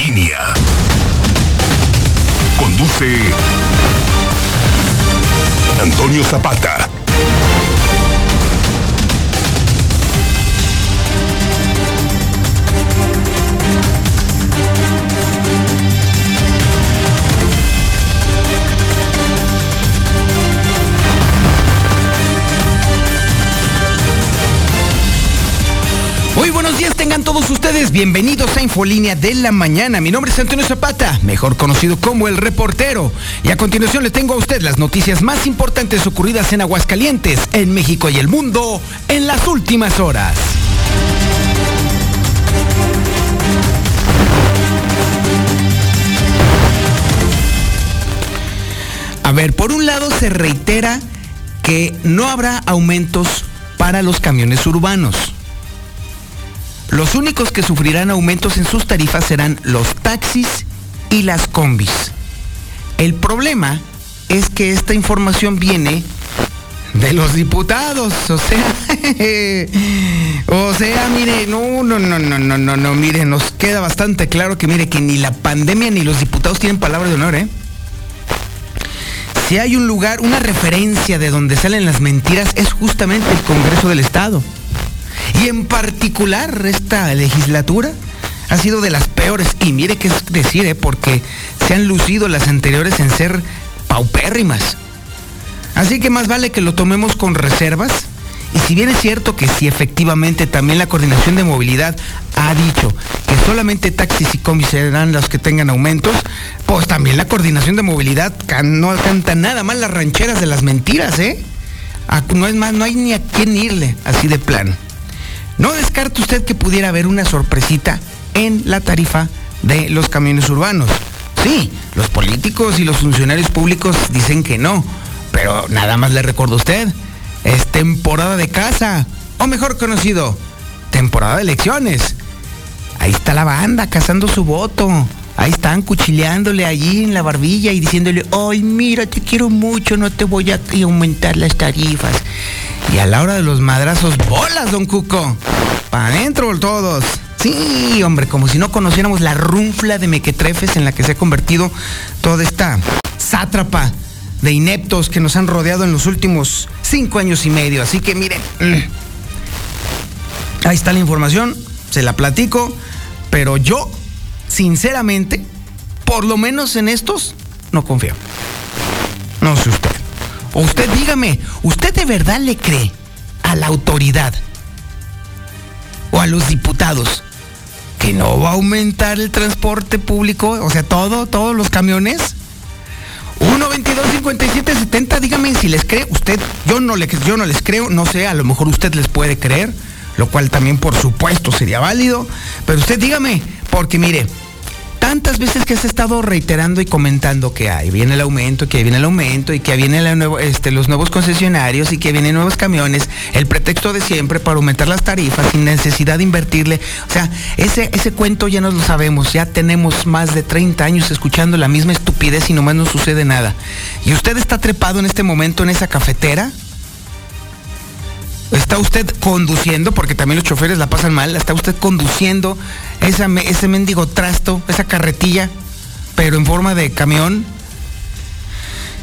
Infolínea. Conduce Antonio Zapata. Todos ustedes, bienvenidos a Infolínea de la Mañana. Mi nombre es Antonio Zapata, mejor conocido como el reportero. Y a continuación le tengo a usted las noticias más importantes ocurridas en Aguascalientes, en México y el mundo en las últimas horas. A ver, por un lado se reitera que no habrá aumentos para los camiones urbanos. Los únicos que sufrirán aumentos en sus tarifas serán los taxis y las combis. El problema es que esta información viene de los diputados, o sea, o sea, mire, no, no, no, no, no, no, no, mire, nos queda bastante claro que mire que ni la pandemia ni los diputados tienen palabra de honor, ¿eh? Si hay un lugar, una referencia de donde salen las mentiras es justamente el Congreso del Estado. Y en particular esta legislatura ha sido de las peores. Y mire qué es decir, ¿eh? porque se han lucido las anteriores en ser paupérrimas. Así que más vale que lo tomemos con reservas. Y si bien es cierto que si efectivamente también la coordinación de movilidad ha dicho que solamente taxis y combis serán los que tengan aumentos, pues también la coordinación de movilidad no canta nada más las rancheras de las mentiras, ¿eh? No es más, no hay ni a quién irle así de plano. No descarte usted que pudiera haber una sorpresita en la tarifa de los camiones urbanos. Sí, los políticos y los funcionarios públicos dicen que no, pero nada más le recuerdo a usted, es temporada de casa, o mejor conocido, temporada de elecciones. Ahí está la banda cazando su voto. Ahí están cuchileándole allí en la barbilla y diciéndole, ay, mira, te quiero mucho, no te voy a aumentar las tarifas. Y a la hora de los madrazos, bolas, don Cuco. Para adentro todos. Sí, hombre, como si no conociéramos la runfla de mequetrefes en la que se ha convertido toda esta sátrapa de ineptos que nos han rodeado en los últimos cinco años y medio. Así que miren, ahí está la información, se la platico, pero yo, sinceramente, por lo menos en estos, no confío. No sé usted. O usted dígame, ¿usted de verdad le cree a la autoridad o a los diputados que no va a aumentar el transporte público? O sea, todo, todos los camiones. 1 22 57 70, dígame si les cree. Usted, yo no, le, yo no les creo, no sé, a lo mejor usted les puede creer, lo cual también por supuesto sería válido. Pero usted dígame, porque mire, tantas veces que has estado reiterando y comentando que ahí viene el aumento, que ahí viene el aumento y que ahí vienen nuevo, este, los nuevos concesionarios y que vienen nuevos camiones, el pretexto de siempre para aumentar las tarifas sin necesidad de invertirle. O sea, ese, ese cuento ya nos lo sabemos, ya tenemos más de 30 años escuchando la misma estupidez y nomás no sucede nada. ¿Y usted está trepado en este momento en esa cafetera? ¿Está usted conduciendo, porque también los choferes la pasan mal, está usted conduciendo ese mendigo trasto, esa carretilla, pero en forma de camión?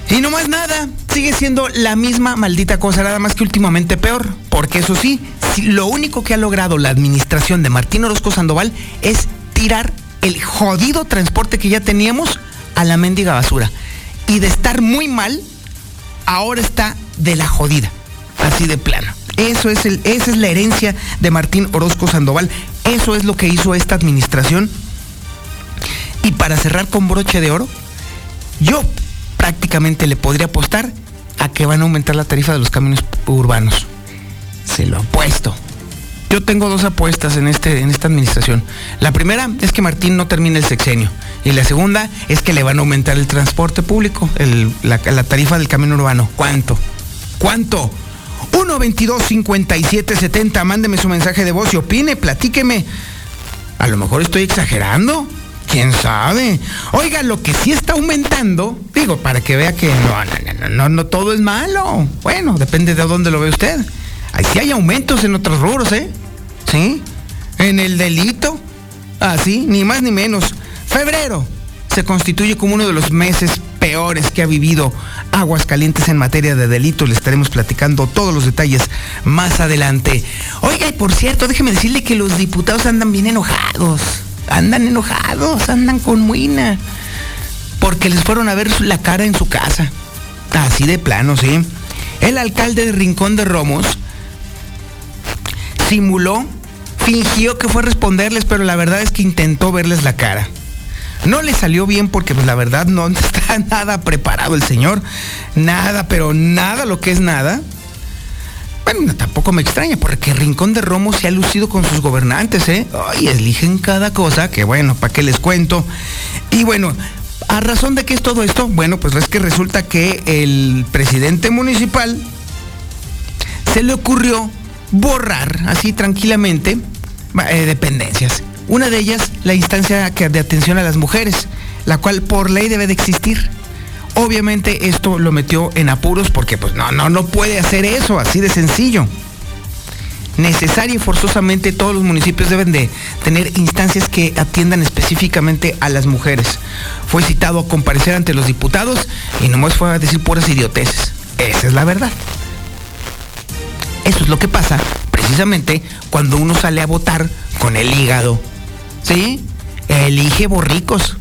Y no más nada, sigue siendo la misma maldita cosa, nada más que últimamente peor, porque eso sí, lo único que ha logrado la administración de Martín Orozco Sandoval es tirar el jodido transporte que ya teníamos a la mendiga basura. Y de estar muy mal, ahora está de la jodida, así de plano. Eso es el, esa es la herencia de Martín Orozco Sandoval. Eso es lo que hizo esta administración. Y para cerrar con broche de oro, yo prácticamente le podría apostar a que van a aumentar la tarifa de los camiones urbanos. Se lo apuesto. Yo tengo dos apuestas en, este, en esta administración. La primera es que Martín no termine el sexenio. Y la segunda es que le van a aumentar el transporte público, la, la tarifa del camión urbano. ¿Cuánto? ¿Cuánto? 1 22 57 70 mándeme su mensaje de voz y opine, platíqueme. A lo mejor estoy exagerando. ¿Quién sabe? Oiga, lo que sí está aumentando, digo, para que vea que no, no, no, no, no todo es malo. Bueno, depende de dónde lo ve usted. Ahí sí hay aumentos en otros rubros, ¿eh? ¿Sí? En el delito. Así, ni más ni menos. Febrero se constituye como uno de los meses peores que ha vivido Aguascalientes en materia de delitos. Le estaremos platicando todos los detalles más adelante. Oiga, y por cierto, déjeme decirle que los diputados andan bien enojados. Andan enojados, andan con muina. Porque les fueron a ver la cara en su casa. Así de plano, ¿sí? El alcalde de Rincón de Romos simuló, fingió que fue a responderles, pero la verdad es que intentó verles la cara. No le salió bien porque pues la verdad no está nada preparado el señor. Nada, pero nada lo que es nada. Bueno, tampoco me extraña porque Rincón de Romo se ha lucido con sus gobernantes, ¿eh? Ay, eligen cada cosa, que bueno, ¿para qué les cuento? Y bueno, ¿a razón de qué es todo esto? Bueno, pues es que resulta que el presidente municipal se le ocurrió borrar así tranquilamente eh, dependencias. Una de ellas, la instancia de atención a las mujeres, la cual por ley debe de existir. Obviamente esto lo metió en apuros porque pues no, no, no puede hacer eso, así de sencillo. Necesaria y forzosamente todos los municipios deben de tener instancias que atiendan específicamente a las mujeres. Fue citado a comparecer ante los diputados y nomás fue a decir puras idioteces. Esa es la verdad. Eso es lo que pasa precisamente cuando uno sale a votar con el hígado ¿sí? Elige borricos.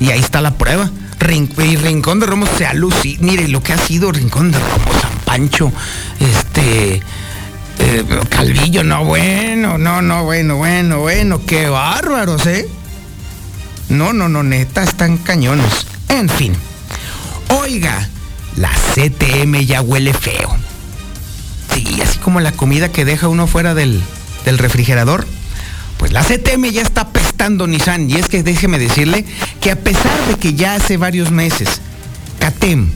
Y ahí está la prueba. y Rincón de Romos se alucina. Mire lo que ha sido Rincón de Romos, San Pancho, este. Eh, Calvillo, no bueno, no, no, bueno, bueno, bueno, qué bárbaros, ¿eh? No, no, no, neta, están cañones. En fin. Oiga, la CTM ya huele feo. Sí, así como la comida que deja uno fuera del, del refrigerador pues la CTM ya está pestando Nissan y es que déjeme decirle que a pesar de que ya hace varios meses CATEM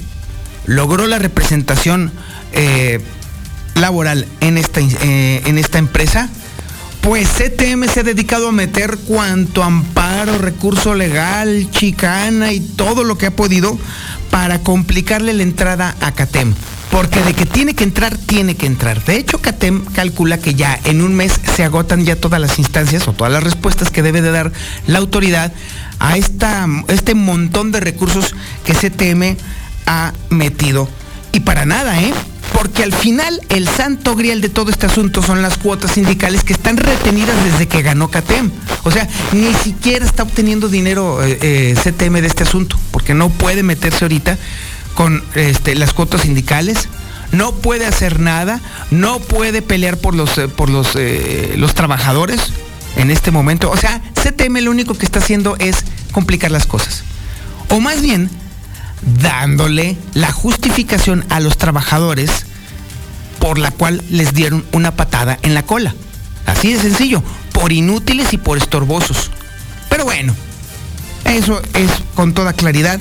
logró la representación eh, laboral en esta, eh, en esta empresa, pues CTM se ha dedicado a meter cuanto amparo, recurso legal, chicana y todo lo que ha podido para complicarle la entrada a CATEM. Porque de que tiene que entrar, tiene que entrar. De hecho, CATEM calcula que ya en un mes se agotan ya todas las instancias o todas las respuestas que debe de dar la autoridad a esta, este montón de recursos que CTM ha metido. Y para nada, ¿eh? Porque al final el santo grial de todo este asunto son las cuotas sindicales que están retenidas desde que ganó CATEM. O sea, ni siquiera está obteniendo dinero eh, eh, CTM de este asunto, porque no puede meterse ahorita con este, las cuotas sindicales, no puede hacer nada, no puede pelear por los, eh, por los, eh, los trabajadores en este momento. O sea, CTM lo único que está haciendo es complicar las cosas. O más bien, dándole la justificación a los trabajadores por la cual les dieron una patada en la cola. Así de sencillo, por inútiles y por estorbosos. Pero bueno, eso es con toda claridad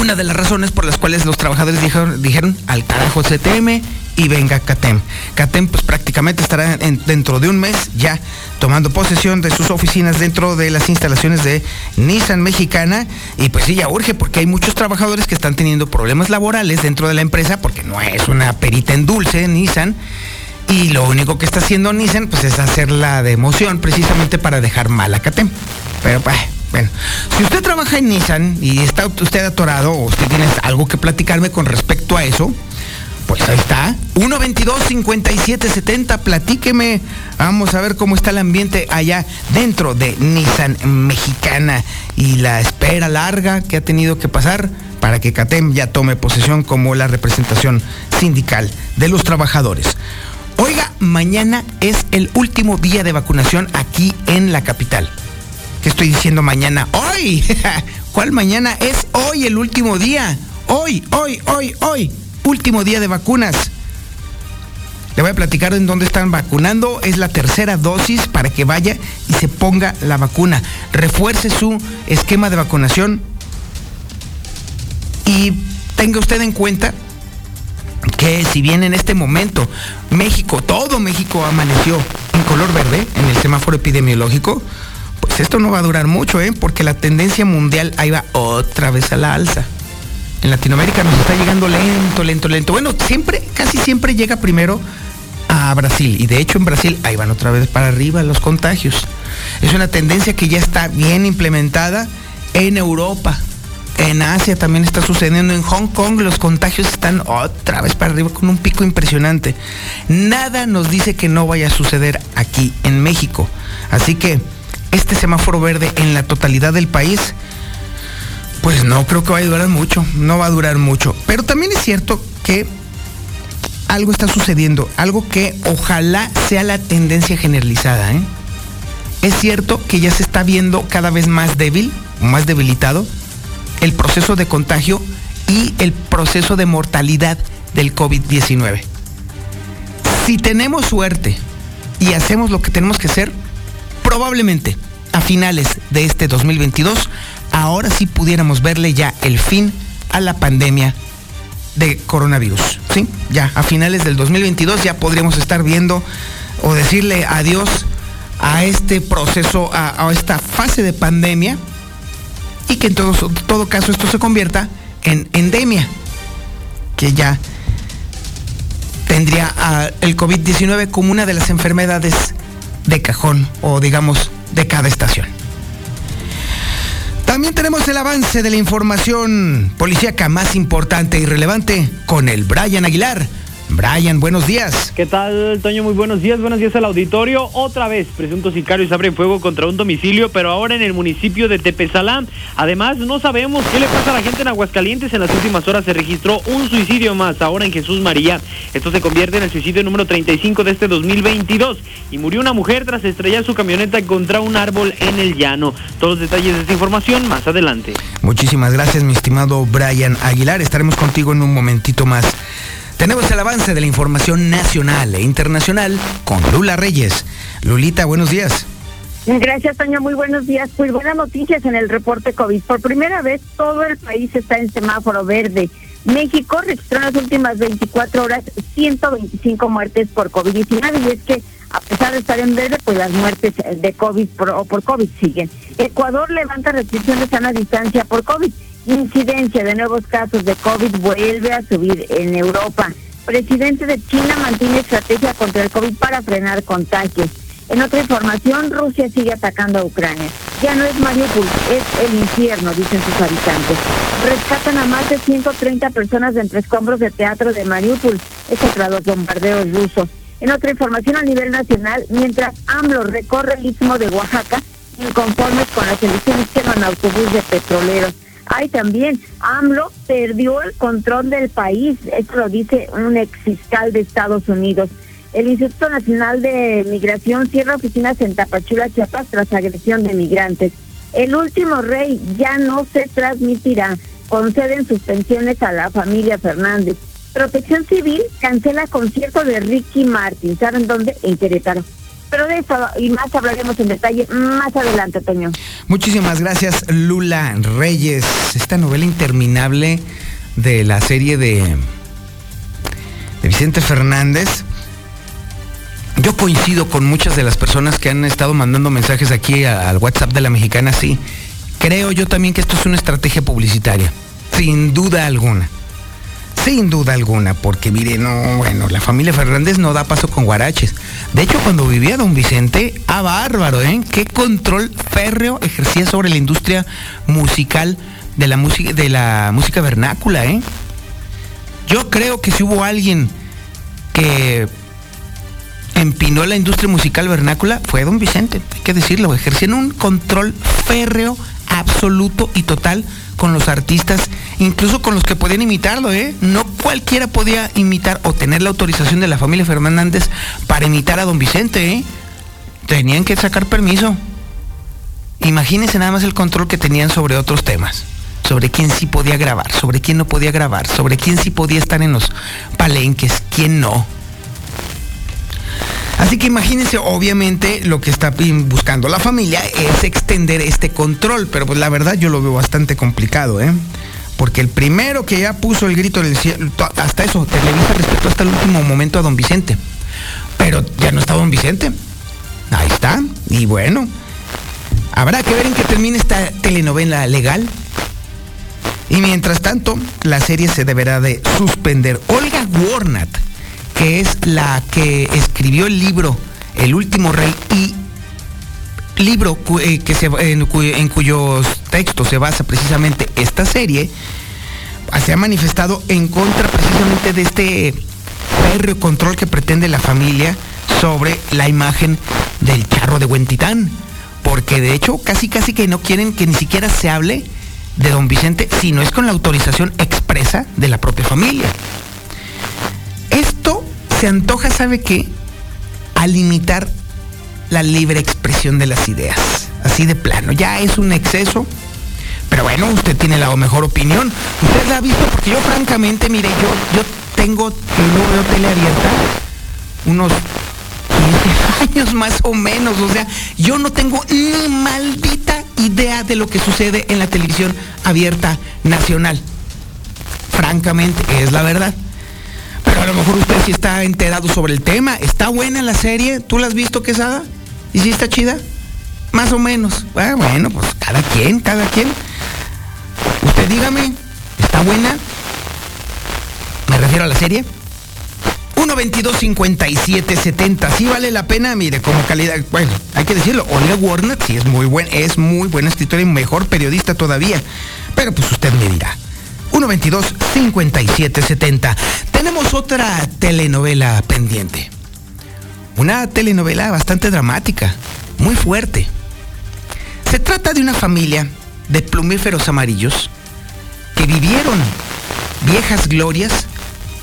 una de las razones por las cuales los trabajadores dijeron, al carajo CTM y venga CATEM. CATEM pues prácticamente estará dentro de un mes ya tomando posesión de sus oficinas dentro de las instalaciones de Nissan Mexicana y pues sí ya urge porque hay muchos trabajadores que están teniendo problemas laborales dentro de la empresa porque no es una perita en dulce Nissan y lo único que está haciendo Nissan pues es hacer la de emoción precisamente para dejar mal a CATEM. Pero pues bueno, si usted trabaja en Nissan y está usted atorado o usted tiene algo que platicarme con respecto a eso, pues ahí está. 122-5770, platíqueme. Vamos a ver cómo está el ambiente allá dentro de Nissan Mexicana y la espera larga que ha tenido que pasar para que CATEM ya tome posesión como la representación sindical de los trabajadores. Oiga, mañana es el último día de vacunación aquí en la capital. ¿Qué estoy diciendo mañana? Hoy. ¿Cuál mañana? Es hoy el último día. Hoy, hoy, hoy, hoy. Último día de vacunas. Le voy a platicar en dónde están vacunando. Es la tercera dosis para que vaya y se ponga la vacuna. Refuerce su esquema de vacunación. Y tenga usted en cuenta que si bien en este momento México, todo México amaneció en color verde en el semáforo epidemiológico, pues esto no va a durar mucho, ¿eh? porque la tendencia mundial ahí va otra vez a la alza. En Latinoamérica nos está llegando lento, lento, lento. Bueno, siempre, casi siempre llega primero a Brasil. Y de hecho en Brasil ahí van otra vez para arriba los contagios. Es una tendencia que ya está bien implementada en Europa. En Asia también está sucediendo. En Hong Kong los contagios están otra vez para arriba con un pico impresionante. Nada nos dice que no vaya a suceder aquí en México. Así que este semáforo verde en la totalidad del país, pues no creo que vaya a durar mucho. No va a durar mucho. Pero también es cierto que algo está sucediendo. Algo que ojalá sea la tendencia generalizada. ¿eh? Es cierto que ya se está viendo cada vez más débil, más debilitado el proceso de contagio y el proceso de mortalidad del COVID-19. Si tenemos suerte y hacemos lo que tenemos que hacer, probablemente a finales de este 2022, ahora sí pudiéramos verle ya el fin a la pandemia de coronavirus. ¿sí? Ya a finales del 2022 ya podríamos estar viendo o decirle adiós a este proceso, a, esta fase de pandemia y que en todo caso esto se convierta en endemia, que ya tendría el COVID-19 como una de las enfermedades de cajón o digamos de cada estación. También tenemos el avance de la información policíaca más importante y relevante con el Brian Aguilar. Brian, buenos días. ¿Qué tal, Toño? Muy buenos días. Buenos días al auditorio. Otra vez, presuntos sicarios abren fuego contra un domicilio, pero ahora en el municipio de Tepezalá. Además, no sabemos qué le pasa a la gente en Aguascalientes. En las últimas horas se registró un suicidio más, ahora en Jesús María. Esto se convierte en el suicidio número 35 de este 2022. Y murió una mujer tras estrellar su camioneta contra un árbol en el llano. Todos los detalles de esta información más adelante. Muchísimas gracias, mi estimado Brian Aguilar. Estaremos contigo en un momentito más. Tenemos el avance de la información nacional e internacional con Lula Reyes. Lulita, buenos días. Gracias, Toño. Muy buenos días. Pues buenas noticias en el reporte COVID. Por primera vez, todo el país está en semáforo verde. México registró en las últimas 24 horas 125 muertes por COVID-19 y es que a pesar de estar en verde, pues las muertes de COVID o por COVID siguen. Ecuador levanta restricciones a la distancia por COVID Incidencia de nuevos casos de COVID vuelve a subir en Europa. Presidente de China mantiene estrategia contra el COVID para frenar contagios. En otra información, Rusia sigue atacando a Ucrania. Ya no es Mariupol, es el infierno, dicen sus habitantes. Rescatan a más de 130 personas de entre escombros de teatro de Mariupol, esto tras los bombardeos rusos. En otra información a nivel nacional, mientras AMLO recorre el istmo de Oaxaca, inconformes con las elecciones quedan autobús de petroleros. Hay también, AMLO perdió el control del país, esto lo dice un ex fiscal de Estados Unidos. El Instituto Nacional de Migración cierra oficinas en Tapachula, Chiapas, tras agresión de migrantes. El último rey ya no se transmitirá. Conceden suspensiones a la familia Fernández. Protección Civil cancela concierto de Ricky Martin. ¿Saben dónde? En Querétaro. Pero de eso y más hablaremos en detalle más adelante, Toño. Muchísimas gracias, Lula Reyes. Esta novela interminable de la serie de, de Vicente Fernández. Yo coincido con muchas de las personas que han estado mandando mensajes aquí al WhatsApp de la mexicana, sí. Creo yo también que esto es una estrategia publicitaria, sin duda alguna. Sin duda alguna, porque mire, no, bueno, la familia Fernández no da paso con guaraches. De hecho, cuando vivía don Vicente, a bárbaro, ¿eh? Qué control férreo ejercía sobre la industria musical de la música, de la música vernácula, ¿eh? Yo creo que si hubo alguien que empinó la industria musical vernácula, fue don Vicente, hay que decirlo, ejerciendo un control férreo, absoluto y total con los artistas, incluso con los que podían imitarlo, ¿eh? No cualquiera podía imitar o tener la autorización de la familia Fernández para imitar a don Vicente, ¿eh? Tenían que sacar permiso. Imagínense nada más el control que tenían sobre otros temas. Sobre quién sí podía grabar, sobre quién no podía grabar, sobre quién sí podía estar en los palenques, quién no. Así que imagínense, obviamente, lo que está buscando la familia es extender este control, pero pues la verdad yo lo veo bastante complicado, ¿eh? Porque el primero que ya puso el grito del cielo, hasta eso, Televisa respetó hasta el último momento a don Vicente. Pero ya no está don Vicente. Ahí está. Y bueno, habrá que ver en qué termina esta telenovela legal. Y mientras tanto, la serie se deberá de suspender. Olga Warnat que es la que escribió el libro El último rey y libro eh, que se, en, cuyos textos se basa precisamente esta serie, se ha manifestado en contra precisamente de este férreo control que pretende la familia sobre la imagen del charro de Huentitán. Porque de hecho casi casi que no quieren que ni siquiera se hable de don Vicente si no es con la autorización expresa de la propia familia. Se antoja, ¿sabe qué? A limitar la libre expresión de las ideas. Así de plano. Ya es un exceso. Pero bueno, usted tiene la mejor opinión. Usted la ha visto porque yo francamente, mire, yo, yo tengo, no veo tele abierta, unos 15 años más o menos. O sea, yo no tengo ni maldita idea de lo que sucede en la televisión abierta nacional. Francamente, es la verdad. A lo mejor usted sí está enterado sobre el tema. ¿Está buena la serie? ¿Tú la has visto, Quesada? ¿Y si está chida? Más o menos. Ah, bueno, pues cada quien, cada quien. Usted dígame, ¿está buena? Me refiero a la serie. 122 57 70 sí vale la pena, mire, como calidad, bueno, hay que decirlo, Olga Warner sí es muy buen, es muy buena escritora y mejor periodista todavía. Pero pues usted me dirá. 122 57 70. Tenemos otra telenovela pendiente. Una telenovela bastante dramática, muy fuerte. Se trata de una familia de plumíferos amarillos que vivieron viejas glorias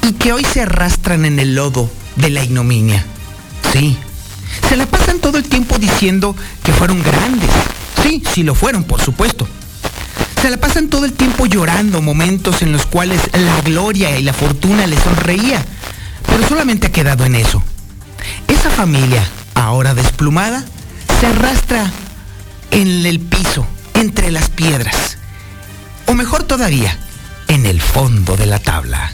y que hoy se arrastran en el lodo de la ignominia. Sí, se la pasan todo el tiempo diciendo que fueron grandes. Sí, sí lo fueron, por supuesto. Se la pasan todo el tiempo llorando momentos en los cuales la gloria y la fortuna les sonreía, pero solamente ha quedado en eso. Esa familia, ahora desplumada, se arrastra en el piso, entre las piedras. O mejor todavía, en el fondo de la tabla.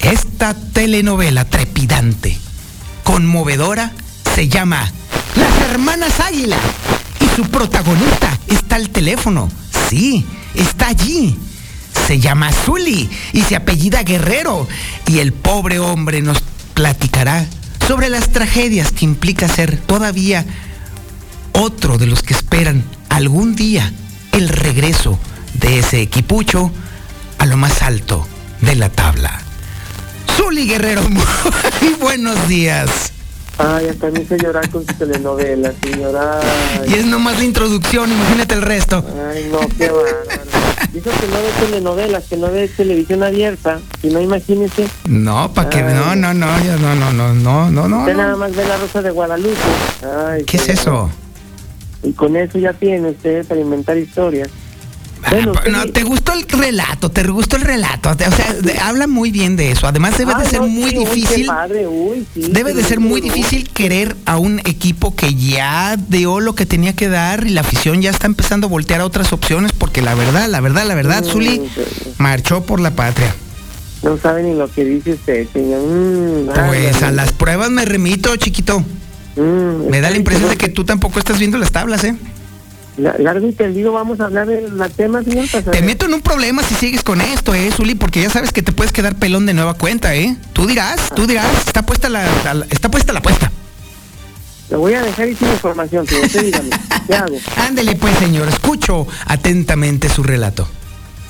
Esta telenovela trepidante, conmovedora, se llama Las Hermanas Águila. Y su protagonista está al teléfono. Sí, está allí. Se llama Zully y se apellida Guerrero. Y el pobre hombre nos platicará sobre las tragedias que implica ser todavía otro de los que esperan algún día el regreso de ese equipucho a lo más alto de la tabla. Zuli Guerrero, muy buenos días. Ay, hasta me hizo llorar con su telenovela, señora. Ay. Y es nomás la introducción, imagínate el resto. Ay, no, qué bárbaro. Dijo que no ve telenovelas, que no ve televisión abierta, y no imagínese. No, para que no, no, no, ya no, no, no, no, no, no. Usted nada más ve la rosa de Guadalupe. Ay, ¿Qué es eso? Y con eso ya tiene usted para inventar historias. Bueno, no, te gustó el relato, te gustó el relato. O sea, habla muy bien de eso. Además, debe de ser muy difícil. debe de ser muy difícil querer a un equipo que ya dio lo que tenía que dar y la afición ya está empezando a voltear a otras opciones porque la verdad, la verdad, la verdad, Zuli marchó por la patria. No sabe ni lo que dice usted, señor. Mm, pues a las pruebas me remito, chiquito. Mm, me da la impresión de que tú tampoco estás viendo las tablas, ¿eh? Largo y tendido, vamos a hablar de la tema, señor Te meto en un problema si sigues con esto, eh, Zuli, porque ya sabes que te puedes quedar pelón de nueva cuenta, ¿eh? Tú dirás, tú dirás, está puesta la, está puesta la apuesta. Lo voy a dejar y sin información, señor. Usted dígame, ¿qué hago? Ándele pues, señor, escucho atentamente su relato.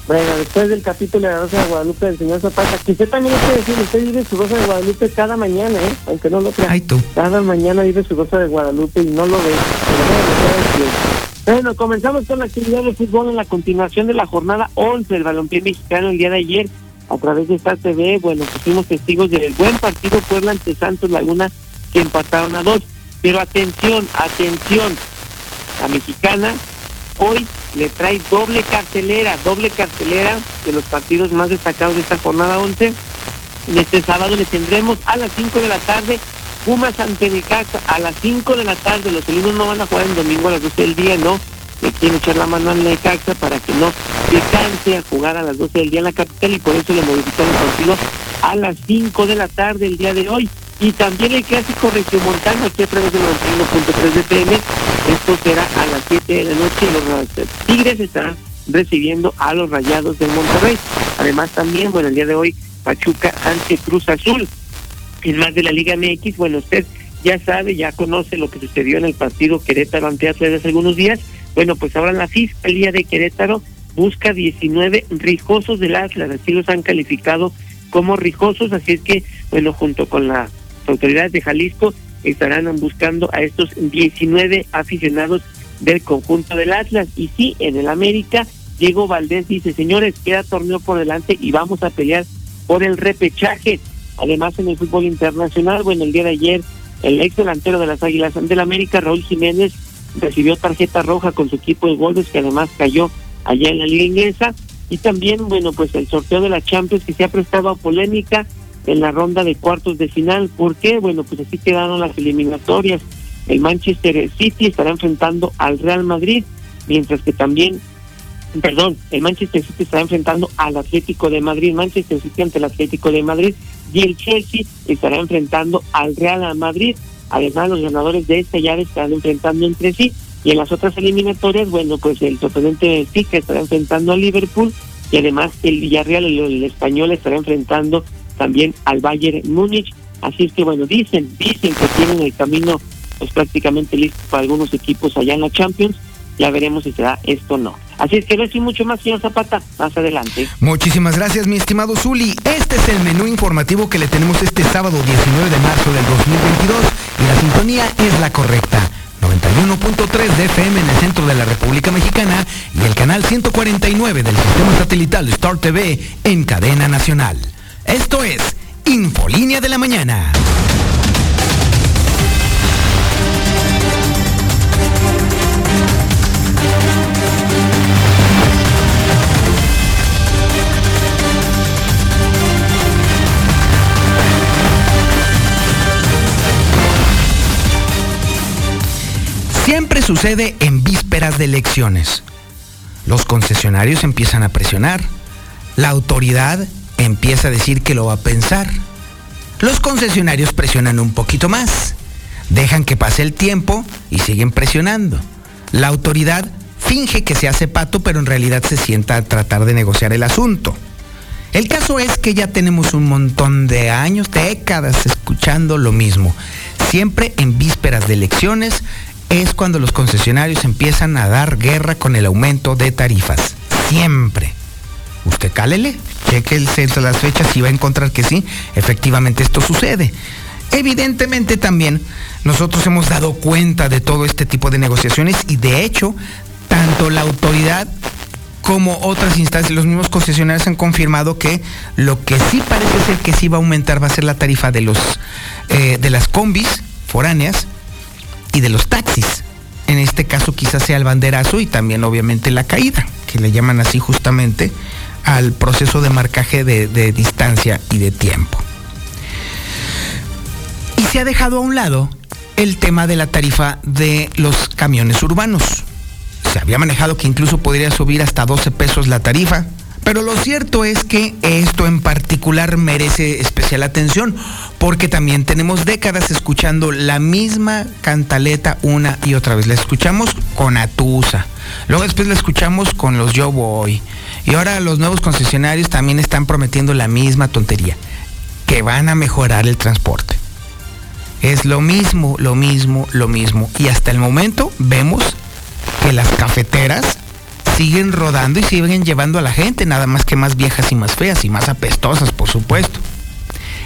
Bueno, después del capítulo de la Rosa de Guadalupe del señor Zapata, que usted también que decir, usted vive su Rosa de Guadalupe cada mañana, ¿eh? Aunque no lo crea. Ay, tú. Cada mañana vive su Rosa de Guadalupe y no lo ve. Bueno, comenzamos con la actividad de fútbol en la continuación de la jornada 11 del balompié mexicano el día de ayer. A través de esta TV, bueno, fuimos testigos del buen partido Puebla ante Santos Laguna que empataron a dos. Pero atención, atención, la mexicana hoy le trae doble cartelera, doble cartelera de los partidos más destacados de esta jornada 11. Este sábado le tendremos a las 5 de la tarde Pumas ante Necaxa a las 5 de la tarde. Los felinos no van a jugar el domingo a las 12 del día, ¿no? Le quieren echar la mano al Necaxa para que no se canse a jugar a las 12 del día en la capital y por eso le modificaron el partido a las 5 de la tarde el día de hoy. Y también el clásico regiomontano aquí a través de 91.3 de PM. Esto será a las 7 de la noche y los Tigres estarán recibiendo a los Rayados del Monterrey. Además también, bueno, el día de hoy Pachuca ante Cruz Azul. Es más de la Liga MX, bueno, usted ya sabe, ya conoce lo que sucedió en el partido Querétaro ante Atlas hace algunos días. Bueno, pues ahora la Fiscalía de Querétaro busca 19 rijosos del Atlas, así los han calificado como rijosos, así es que, bueno, junto con las autoridades de Jalisco estarán buscando a estos 19 aficionados del conjunto del Atlas. Y sí, en el América, Diego Valdés dice, señores, queda torneo por delante y vamos a pelear por el repechaje. Además, en el fútbol internacional, bueno, el día de ayer, el ex delantero de las Águilas del América, Raúl Jiménez, recibió tarjeta roja con su equipo de goles, que además cayó allá en la liga inglesa. Y también, bueno, pues el sorteo de la Champions que se ha prestado a polémica en la ronda de cuartos de final. ¿Por qué? Bueno, pues así quedaron las eliminatorias. El Manchester City estará enfrentando al Real Madrid, mientras que también, perdón, el Manchester City estará enfrentando al Atlético de Madrid, Manchester City ante el Atlético de Madrid, y el Chelsea estará enfrentando al Real Madrid. Además, los ganadores de esta llave estarán enfrentando entre sí. Y en las otras eliminatorias, bueno, pues el sorprendente Fica estará enfrentando al Liverpool y además el Villarreal, el, el español, estará enfrentando también al Bayern Múnich. Así es que bueno, dicen, dicen que tienen el camino pues prácticamente listo para algunos equipos allá en la Champions. Ya veremos si será esto o no. Así es que no y mucho más, señor Zapata, más adelante. Muchísimas gracias, mi estimado Zuli. Este es el menú informativo que le tenemos este sábado 19 de marzo del 2022 y la sintonía es la correcta. 91.3 de FM en el centro de la República Mexicana y el canal 149 del sistema satelital Star TV en cadena nacional. Esto es Infolínea de la Mañana. Siempre sucede en vísperas de elecciones. Los concesionarios empiezan a presionar. La autoridad empieza a decir que lo va a pensar. Los concesionarios presionan un poquito más. Dejan que pase el tiempo y siguen presionando. La autoridad finge que se hace pato, pero en realidad se sienta a tratar de negociar el asunto. El caso es que ya tenemos un montón de años, décadas escuchando lo mismo. Siempre en vísperas de elecciones, es cuando los concesionarios empiezan a dar guerra con el aumento de tarifas. Siempre. Usted cálele, cheque el censo las fechas y va a encontrar que sí, efectivamente esto sucede. Evidentemente también nosotros hemos dado cuenta de todo este tipo de negociaciones y de hecho, tanto la autoridad como otras instancias, los mismos concesionarios han confirmado que lo que sí parece ser que sí va a aumentar va a ser la tarifa de los eh, de las combis foráneas y de los taxis. En este caso quizás sea el banderazo y también obviamente la caída, que le llaman así justamente al proceso de marcaje de, distancia y de tiempo. Y se ha dejado a un lado el tema de la tarifa de los camiones urbanos. Se había manejado que incluso podría subir hasta 12 pesos la tarifa, pero lo cierto es que esto en particular merece especial atención porque también tenemos décadas escuchando la misma cantaleta una y otra vez. La escuchamos con Atusa, luego después la escuchamos con los Yo Voy y ahora los nuevos concesionarios también están prometiendo la misma tontería, que van a mejorar el transporte. Es lo mismo, lo mismo, lo mismo. Y hasta el momento vemos que las cafeteras siguen rodando y siguen llevando a la gente, nada más que más viejas y más feas y más apestosas, por supuesto.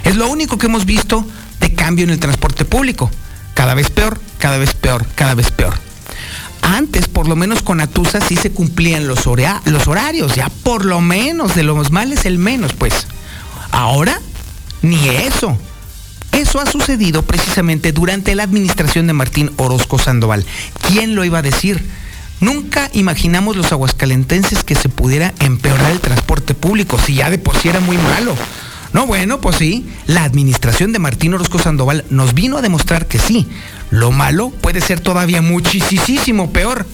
Es lo único que hemos visto de cambio en el transporte público. Cada vez peor, cada vez peor, cada vez peor. Antes, por lo menos con Atusa, sí se cumplían los, horarios, ya por lo menos, de los males el menos, pues. Ahora, ni eso. Eso ha sucedido precisamente durante la administración de Martín Orozco Sandoval. ¿Quién lo iba a decir? Nunca imaginamos los aguascalentenses que se pudiera empeorar el transporte público, si ya de por sí era muy malo. No, bueno, pues sí, la administración de Martín Orozco Sandoval nos vino a demostrar que sí, lo malo puede ser todavía muchísimo peor.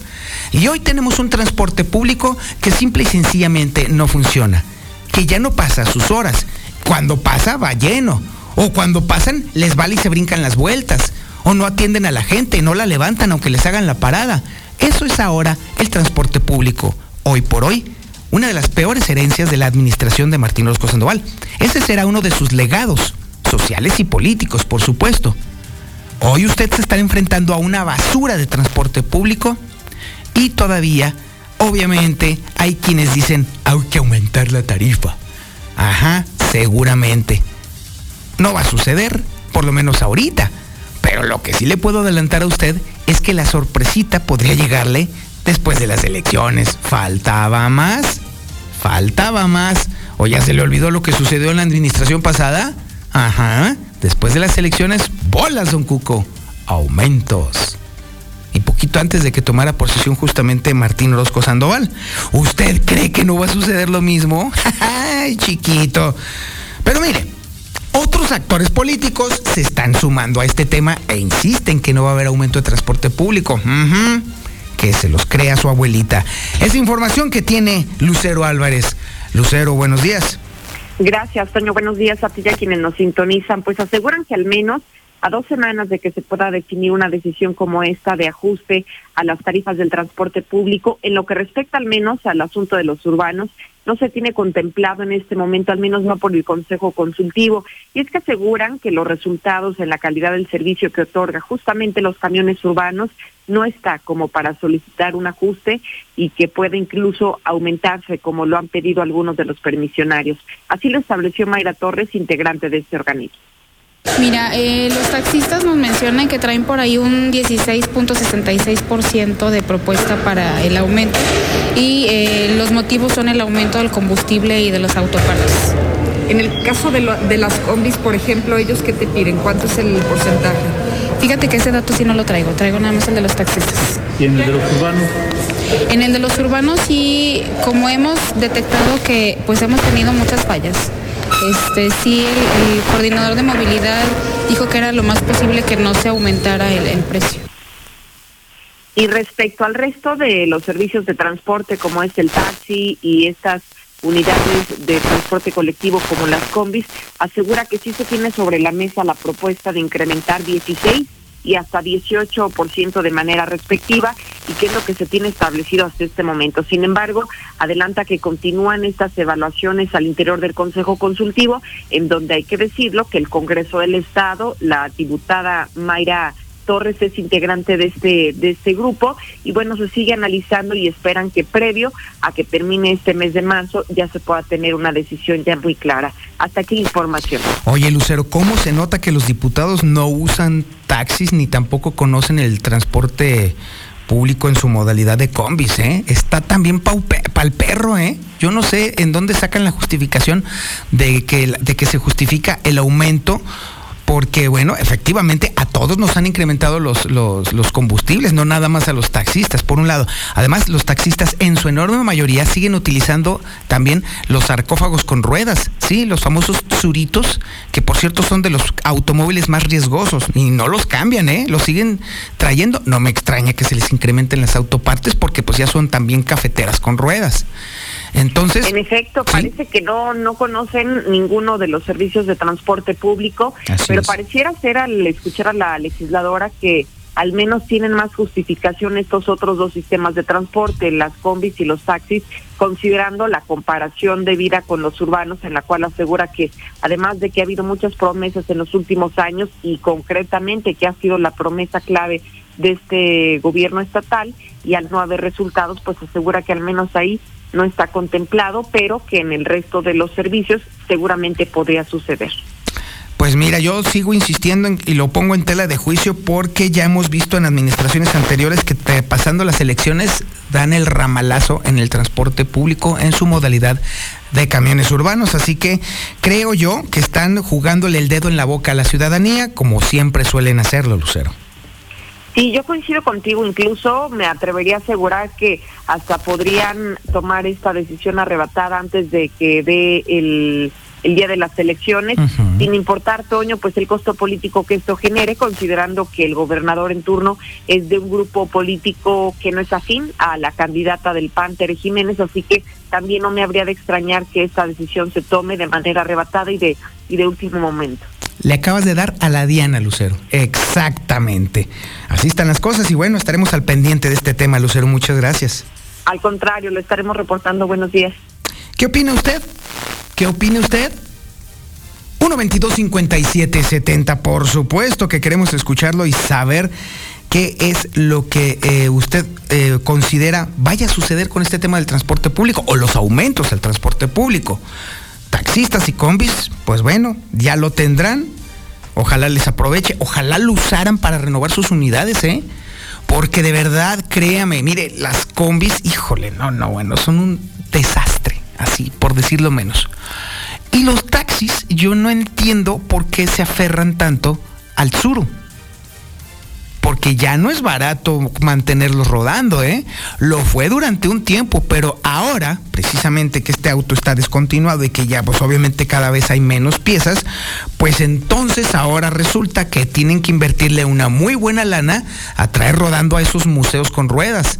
Y hoy tenemos un transporte público que simple y sencillamente no funciona, que ya no pasa sus horas, cuando pasa va lleno, o cuando pasan les vale y se brincan las vueltas, o no atienden a la gente, no la levantan aunque les hagan la parada. Eso es ahora el transporte público. Hoy por hoy, una de las peores herencias de la administración de Martín Orozco Sandoval. Ese será uno de sus legados, sociales y políticos, por supuesto. Hoy usted se está enfrentando a una basura de transporte público y todavía, obviamente, hay quienes dicen, hay que aumentar la tarifa. Ajá, seguramente. No va a suceder, por lo menos ahorita. Pero lo que sí le puedo adelantar a usted es que la sorpresita podría llegarle después de las elecciones. Faltaba más. Faltaba más. ¿O ya se le olvidó lo que sucedió en la administración pasada? Ajá. Después de las elecciones, bolas, don Cuco. Aumentos. Y poquito antes de que tomara posesión justamente Martín Orozco Sandoval. ¿Usted cree que no va a suceder lo mismo? ¡Ay, chiquito! Pero mire, otros actores políticos se están sumando a este tema e insisten que no va a haber aumento de transporte público. Que se los crea su abuelita. Es información que tiene Lucero Álvarez. Lucero, buenos días. Gracias, Toño. Buenos días a ti y a quienes nos sintonizan. Pues aseguran que al menos a dos semanas de que se pueda definir una decisión como esta de ajuste a las tarifas del transporte público, en lo que respecta al menos al asunto de los urbanos, no se tiene contemplado en este momento, al menos no por el Consejo Consultivo, y es que aseguran que los resultados en la calidad del servicio que otorga justamente los camiones urbanos no está como para solicitar un ajuste y que puede incluso aumentarse como lo han pedido algunos de los permisionarios. Así lo estableció Mayra Torres, integrante de este organismo. Mira, eh, los taxistas nos mencionan que traen por ahí un 16.66% de propuesta para el aumento y eh, los motivos son el aumento del combustible y de los autopartes. En el caso de, de las combis, por ejemplo, ellos qué te piden, ¿cuánto es el porcentaje? Fíjate que ese dato sí no lo traigo, traigo nada más el de los taxistas. ¿Y en el de los urbanos? En el de los urbanos sí, como hemos detectado que pues hemos tenido muchas fallas. Este, sí, el, coordinador de movilidad dijo que era lo más posible que no se aumentara el, precio. Y respecto al resto de los servicios de transporte, como es el taxi y estas unidades de transporte colectivo como las combis, asegura que sí se tiene sobre la mesa la propuesta de incrementar 16 y hasta 18% de manera respectiva y que es lo que se tiene establecido hasta este momento. Sin embargo, adelanta que continúan estas evaluaciones al interior del Consejo Consultivo, en donde hay que decirlo que el Congreso del Estado, la diputada Mayra Torres es integrante de este de este grupo y bueno, se sigue analizando y esperan que previo a que termine este mes de marzo ya se pueda tener una decisión ya muy clara. Hasta aquí la información. Oye, Lucero, ¿cómo se nota que los diputados no usan taxis ni tampoco conocen el transporte público en su modalidad de combis, ¿eh? Está también para el perro, ¿eh? Yo no sé en dónde sacan la justificación de que, de que se justifica el aumento porque bueno, efectivamente a todos nos han incrementado los, los, combustibles, no nada más a los taxistas, por un lado. Además, los taxistas en su enorme mayoría siguen utilizando también los sarcófagos con ruedas, ¿sí? Los famosos suritos, que por cierto son de los automóviles más riesgosos y no los cambian, ¿eh? Los siguen trayendo. No me extraña que se les incrementen las autopartes porque pues ya son también cafeteras con ruedas. Entonces, en efecto, parece que no no conocen ninguno de los servicios de transporte público, pero pareciera ser al escuchar a la legisladora que al menos tienen más justificación estos otros dos sistemas de transporte, las combis y los taxis, considerando la comparación de vida con los urbanos, en la cual asegura que además de que ha habido muchas promesas en los últimos años y concretamente que ha sido la promesa clave de este gobierno estatal y al no haber resultados, pues asegura que al menos ahí no está contemplado, pero que en el resto de los servicios seguramente podría suceder. Pues mira, yo sigo insistiendo y lo pongo en tela de juicio porque ya hemos visto en administraciones anteriores que pasando las elecciones dan el ramalazo en el transporte público en su modalidad de camiones urbanos. Así que creo yo que están jugándole el dedo en la boca a la ciudadanía como siempre suelen hacerlo, Lucero. Sí, yo coincido contigo, incluso me atrevería a asegurar que hasta podrían tomar esta decisión arrebatada antes de que dé el, día de las elecciones, sin importar, Toño, pues el costo político que esto genere, considerando que el gobernador en turno es de un grupo político que no es afín a la candidata del PAN, Tere Jiménez, así que también no me habría de extrañar que esta decisión se tome de manera arrebatada y de, y de último momento. Le acabas de dar a la Diana, Lucero. Exactamente. Así están las cosas y bueno, estaremos al pendiente de este tema, Lucero. Muchas gracias. Al contrario, lo estaremos reportando. Buenos días. ¿Qué opina usted? ¿Qué opina usted? 122-5770, por supuesto que queremos escucharlo y saber qué es lo que eh, usted eh, considera vaya a suceder con este tema del transporte público o los aumentos al transporte público. Taxistas y combis, pues bueno, ya lo tendrán. Ojalá les aproveche, ojalá lo usaran para renovar sus unidades, ¿eh? Porque de verdad, créame, mire, las combis, híjole, no, no, bueno, son un desastre, así, por decirlo menos. Y los taxis, yo no entiendo por qué se aferran tanto al suru. Porque ya no es barato mantenerlos rodando, ¿eh? Lo fue durante un tiempo, pero ahora, precisamente que este auto está descontinuado y que ya, pues obviamente cada vez hay menos piezas, pues entonces ahora resulta que tienen que invertirle una muy buena lana a traer rodando a esos museos con ruedas.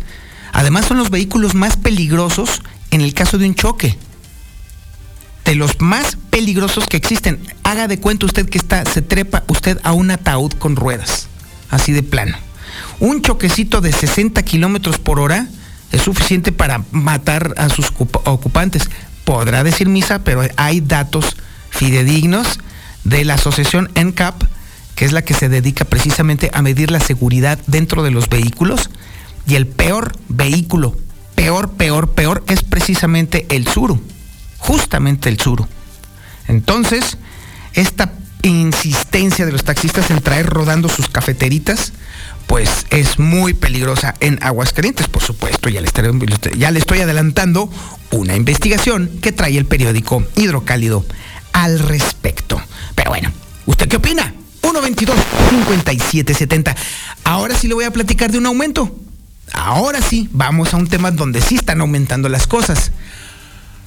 Además son los vehículos más peligrosos en el caso de un choque de los más peligrosos que existen. Haga de cuenta usted que está, se trepa usted a un ataúd con ruedas, así de plano. Un choquecito de 60 kilómetros por hora es suficiente para matar a sus ocupantes. Podrá decir misa, pero hay datos fidedignos de la asociación NCAP, que es la que se dedica precisamente a medir la seguridad dentro de los vehículos. Y el peor vehículo, peor, peor, peor, es precisamente el Suru justamente el sur. Entonces, esta insistencia de los taxistas en traer rodando sus cafeteritas, pues es muy peligrosa en Aguascalientes, por supuesto. Ya le, ya le estoy adelantando una investigación que trae el periódico Hidrocálido al respecto. Pero bueno, ¿usted qué opina? 122-5770. Ahora sí le voy a platicar de un aumento. Ahora sí, vamos a un tema donde sí están aumentando las cosas.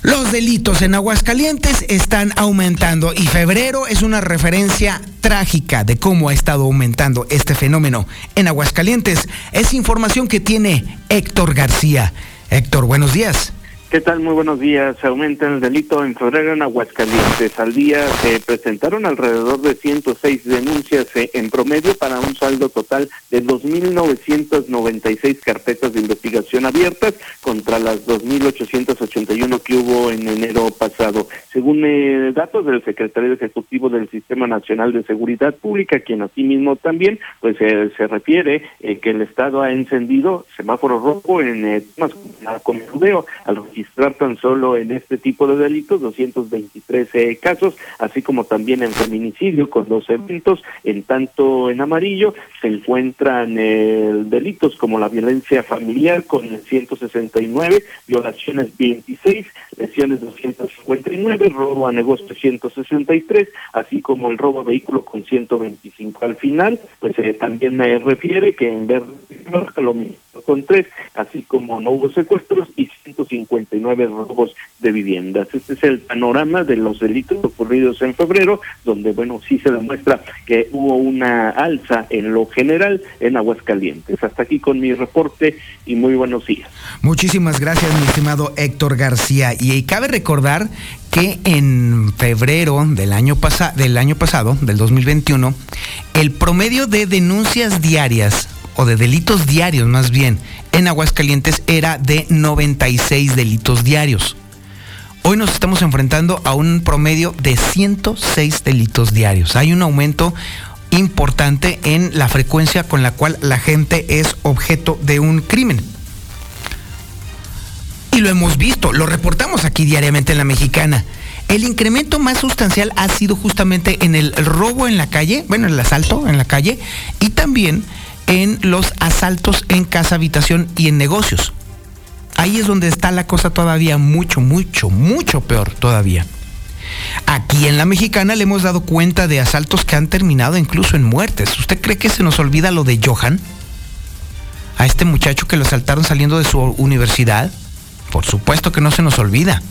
Los delitos en Aguascalientes están aumentando y febrero es una referencia trágica de cómo ha estado aumentando este fenómeno en Aguascalientes. Es información que tiene Héctor García. Héctor, buenos días. ¿Qué tal? Muy buenos días. Aumenta el delito en febrero en Aguascalientes. Al día se presentaron alrededor de 106 denuncias eh, en promedio para un saldo total de 2.996 carpetas de investigación abiertas contra las 2.881 que hubo en enero pasado. Según eh, datos del secretario ejecutivo del Sistema Nacional de Seguridad Pública, quien asimismo también pues eh, se refiere que el Estado ha encendido semáforo rojo en temas como al registrar tan solo en este tipo de delitos 223 eh, casos, así como también en feminicidio con dos eventos. En tanto, en amarillo se encuentran eh, delitos como la violencia familiar con 169, violaciones 26, lesiones 259, robo a negocio 163, así como el robo a vehículo con 125. Al final, pues eh, también me refiere que en verde lo mismo con tres, así como no hubo secuestros y 159 robos de viviendas. Este es el panorama de los delitos ocurridos en febrero, donde, bueno, sí se demuestra que hubo una alza en lo general en Aguascalientes. Hasta aquí con mi reporte y muy buenos días. Muchísimas gracias, mi estimado Héctor García. Y cabe recordar que en febrero del año, del año pasado, del 2021, el promedio de denuncias diarias o de delitos diarios más bien, en Aguascalientes era de 96 delitos diarios. Hoy nos estamos enfrentando a un promedio de 106 delitos diarios. Hay un aumento importante en la frecuencia con la cual la gente es objeto de un crimen. Y lo hemos visto, lo reportamos aquí diariamente en la mexicana. El incremento más sustancial ha sido justamente en el robo en la calle, bueno, el asalto en la calle y también en los asaltos en casa, habitación y en negocios. Ahí es donde está la cosa todavía mucho, mucho, mucho peor todavía. Aquí en la mexicana le hemos dado cuenta de asaltos que han terminado incluso en muertes. ¿Usted cree que se nos olvida lo de Johan? A este muchacho que lo asaltaron saliendo de su universidad. Por supuesto que no se nos olvida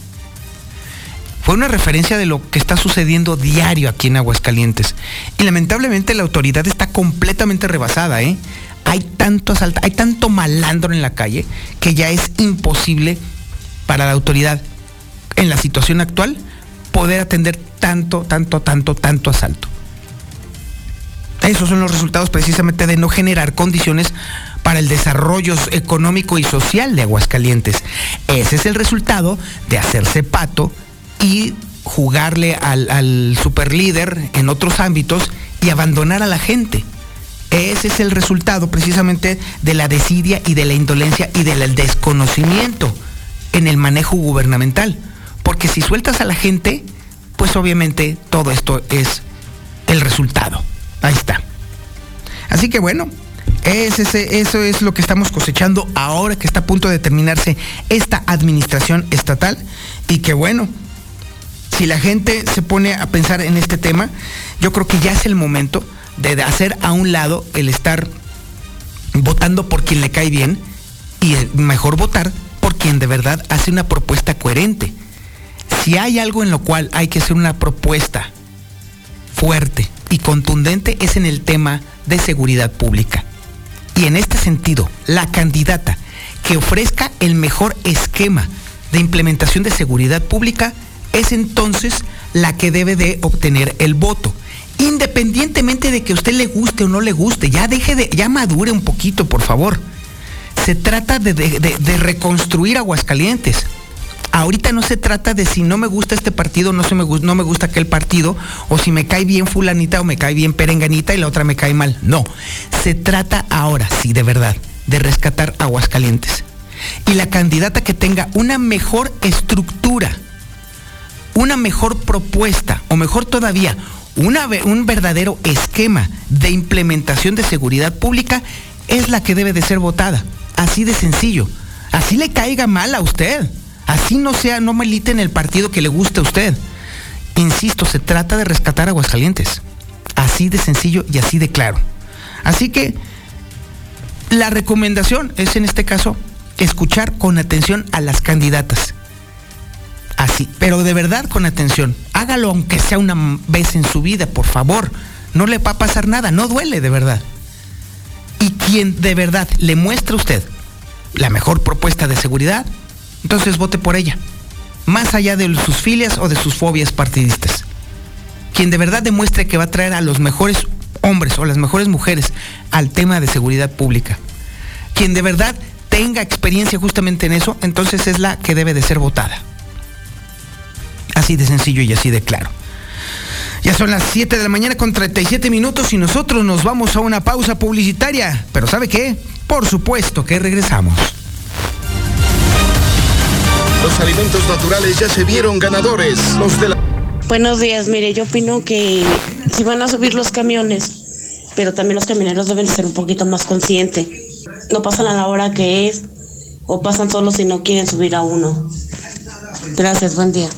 fue una referencia de lo que está sucediendo diario aquí en Aguascalientes. Y lamentablemente la autoridad está completamente rebasada, ¿eh? Hay tanto asalto, hay tanto malandro en la calle que ya es imposible para la autoridad en la situación actual poder atender tanto, tanto, tanto, tanto asalto. Esos son los resultados precisamente de no generar condiciones para el desarrollo económico y social de Aguascalientes. Ese es el resultado de hacerse pato y jugarle al, al superlíder en otros ámbitos y abandonar a la gente. Ese es el resultado precisamente de la desidia y de la indolencia y del desconocimiento en el manejo gubernamental. Porque si sueltas a la gente, pues obviamente todo esto es el resultado. Ahí está. Así que bueno, es ese- eso es lo que estamos cosechando ahora que está a punto de terminarse esta administración estatal y que bueno, si la gente se pone a pensar en este tema, yo creo que ya es el momento de hacer a un lado el estar votando por quien le cae bien y mejor votar por quien de verdad hace una propuesta coherente. Si hay algo en lo cual hay que hacer una propuesta fuerte y contundente es en el tema de seguridad pública. Y en este sentido, la candidata que ofrezca el mejor esquema de implementación de seguridad pública es entonces la que debe de obtener el voto. Independientemente de que a usted le guste o no le guste, ya deje de, ya madure un poquito, por favor. Se trata de, reconstruir Aguascalientes. Ahorita no se trata de si no me gusta este partido, no, se me, no me gusta aquel partido, o si me cae bien fulanita o me cae bien perenganita y la otra me cae mal. No, se trata ahora, sí, de verdad, de rescatar Aguascalientes. Y la candidata que tenga una mejor estructura, una mejor propuesta, o mejor todavía, una un verdadero esquema de implementación de seguridad pública, es la que debe de ser votada. Así de sencillo. Así le caiga mal a usted. Así no sea, no milite en el partido que le guste a usted. Insisto, se trata de rescatar Aguascalientes. Así de sencillo y así de claro. Así que la recomendación es en este caso escuchar con atención a las candidatas. Pero de verdad con atención. Hágalo aunque sea una vez en su vida, por favor. No le va a pasar nada, no duele de verdad. Y quien de verdad le muestre a usted la mejor propuesta de seguridad, entonces vote por ella. Más allá de sus filias o de sus fobias partidistas. Quien de verdad demuestre que va a traer a los mejores hombres o las mejores mujeres al tema de seguridad pública. Quien de verdad tenga experiencia justamente en eso, entonces es la que debe de ser votada. Así de sencillo y así de claro. Ya son las 7 de la mañana con 37 minutos y nosotros nos vamos a una pausa publicitaria. Pero ¿sabe qué? Por supuesto que regresamos. Los alimentos naturales ya se vieron ganadores. Los de la... Buenos días, mire, yo opino que si van a subir los camiones, pero también los camioneros deben ser un poquito más conscientes. No pasan a la hora que es o pasan solos si no quieren subir a uno. Gracias, buen día.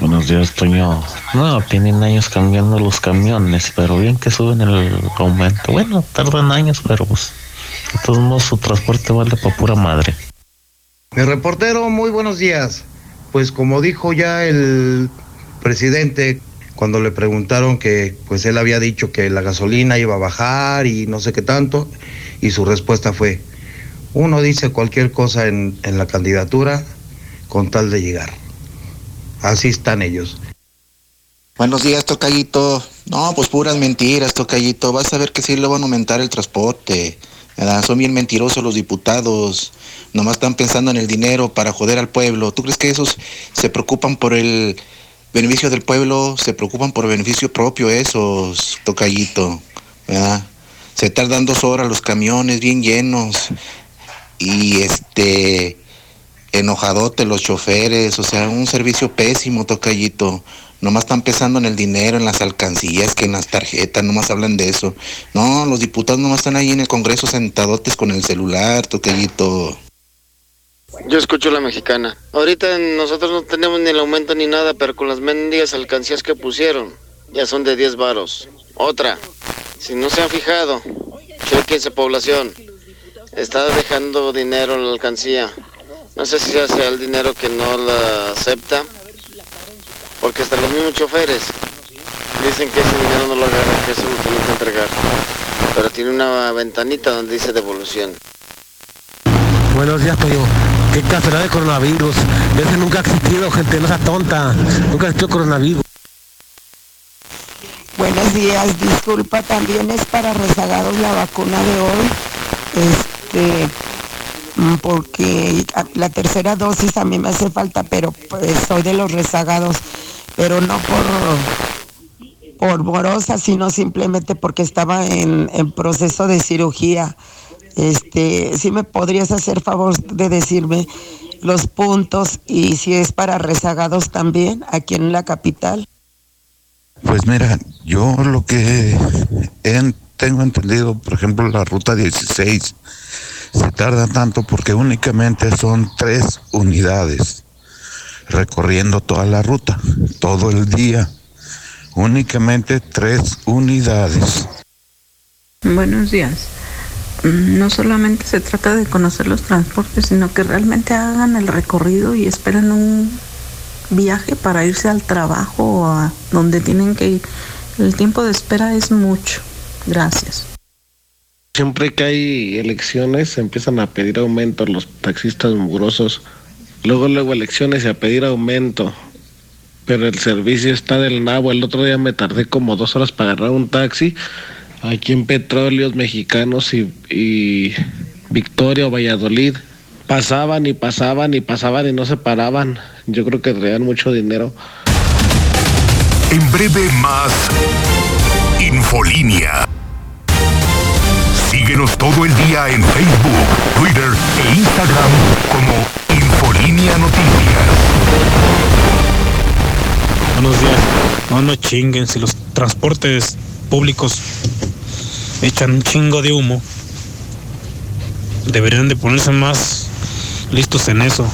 Buenos días, Toño. No, tienen años cambiando los camiones, pero bien que suben el aumento. Bueno, tardan años, pero pues, de todos modos su transporte vale para pura madre. Mi reportero, muy buenos días. Pues como dijo ya el presidente cuando le preguntaron que pues él había dicho que la gasolina iba a bajar y no sé qué tanto, y su respuesta fue, uno dice cualquier cosa en, en la candidatura con tal de llegar. Así están ellos. Buenos días, Tocayito. No, pues puras mentiras, Tocayito. Vas a ver que sí le van a aumentar el transporte. ¿verdad? Son bien mentirosos los diputados. Nomás están pensando en el dinero para joder al pueblo. ¿Tú crees que esos se preocupan por el beneficio del pueblo? Se preocupan por beneficio propio esos, Tocayito. ¿verdad? Se tardan dos horas los camiones bien llenos. Y este enojadote los choferes, o sea, un servicio pésimo, tocallito. Nomás están pensando en el dinero, en las alcancías, que en las tarjetas, nomás hablan de eso. No, los diputados nomás están ahí en el Congreso sentadotes con el celular, tocallito. Yo escucho la mexicana. Ahorita nosotros no tenemos ni el aumento ni nada, pero con las mendigas alcancías que pusieron, ya son de 10 varos. Otra, si no se han fijado, chequense población. Está dejando dinero en la alcancía. No sé si sea el dinero que no la acepta, porque hasta los mismos choferes dicen que ese dinero no lo agarran, que eso lo tienen que entregar. Pero tiene una ventanita donde dice devolución. Buenos días, Toño. Qué casualidad de coronavirus. Ese nunca ha existido, gente, no sea tonta. Nunca ha existido coronavirus. Buenos días, disculpa, también es para rezagados la vacuna de hoy. Este, porque la tercera dosis a mí me hace falta, pero pues soy de los rezagados, pero no por, por morosa, sino simplemente porque estaba en, en proceso de cirugía. Este, si me podrías hacer favor de decirme los puntos y si es para rezagados también aquí en la capital. Pues mira, yo lo que he- tengo entendido, por ejemplo, la ruta 16 se tarda tanto porque únicamente son tres unidades recorriendo toda la ruta, todo el día. Únicamente tres unidades. Buenos días. Mm, No solamente se trata de conocer los transportes, sino que realmente hagan el recorrido y esperen un viaje para irse al trabajo o a donde tienen que ir. El tiempo de espera es mucho. Gracias. Siempre que hay elecciones empiezan a pedir aumento los taxistas mugrosos. Luego, luego elecciones y a pedir aumento. Pero el servicio está del nabo. El otro día me tardé como dos horas para agarrar un taxi aquí en Petróleos Mexicanos y, y Victoria o Valladolid. Pasaban y pasaban y pasaban y no se paraban. Yo creo que traían mucho dinero. En breve más Infolínea. Todo el día en Facebook, Twitter e Instagram como Infolínea Noticias. Buenos días. No, no chinguen. Si los transportes públicos echan un chingo de humo, deberían de ponerse más listos en eso.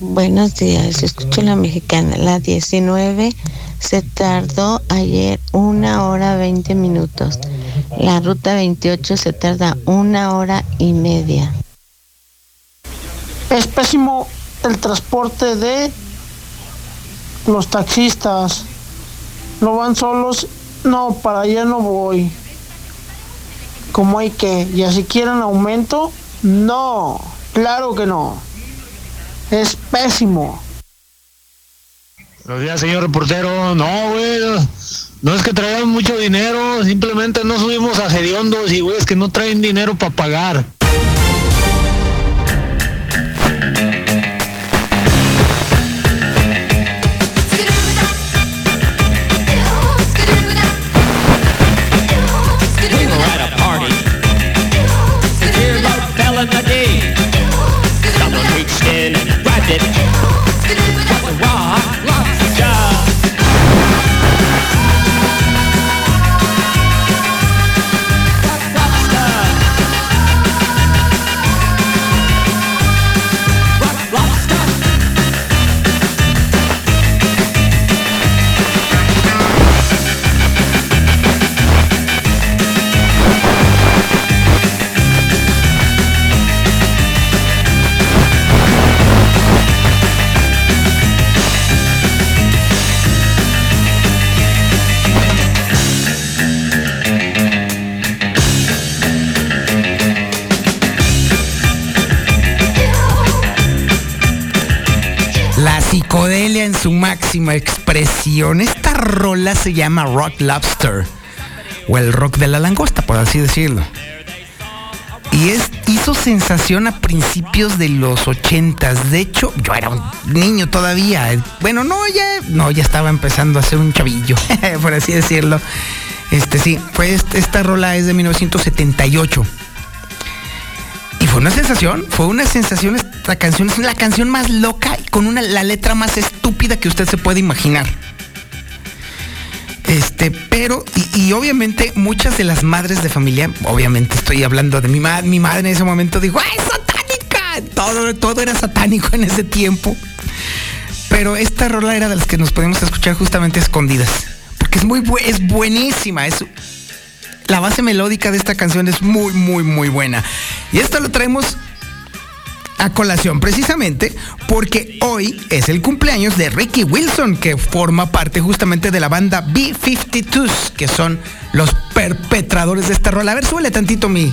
Buenos días, escucho la mexicana. La 19 se tardó ayer una hora 20 minutos. La ruta 28 se tarda una hora y media. Es pésimo el transporte de los taxistas. No van solos. No, para allá no voy. Como hay que. Y así quieren aumento. No, claro que no. Es pésimo. Buenos días, señor reportero. No, güey. no- es que traigamos mucho dinero, simplemente no subimos a hediondos y güeyes que no traen dinero para pagar. Máxima expresión. Esta rola se llama Rock Lobster. O el rock de la langosta, por así decirlo. Y es, hizo sensación a principios de los ochentas. De hecho, yo era un niño todavía. Bueno, no, ya, no, ya estaba empezando a ser un chavillo, por así decirlo. Este sí, este- esta rola es de 1978. Y fue una sensación, fue una sensación esta canción, es la canción más loca con una, la letra más estúpida que usted se puede imaginar. Este, pero, y, obviamente muchas de las madres de familia, obviamente estoy hablando de mi madre, mi madre en ese momento dijo, ¡ay, satánica! Todo, todo era satánico en ese tiempo. Pero esta rola era de las que nos podemos escuchar justamente escondidas. Porque es muy es buenísima. Es, la base melódica de esta canción es muy, muy, muy buena. Y esto lo traemos a colación precisamente porque hoy es el cumpleaños de Ricky Wilson, que forma parte justamente de la banda B-52s, que son los perpetradores de esta rola. A ver, súbele tantito mi.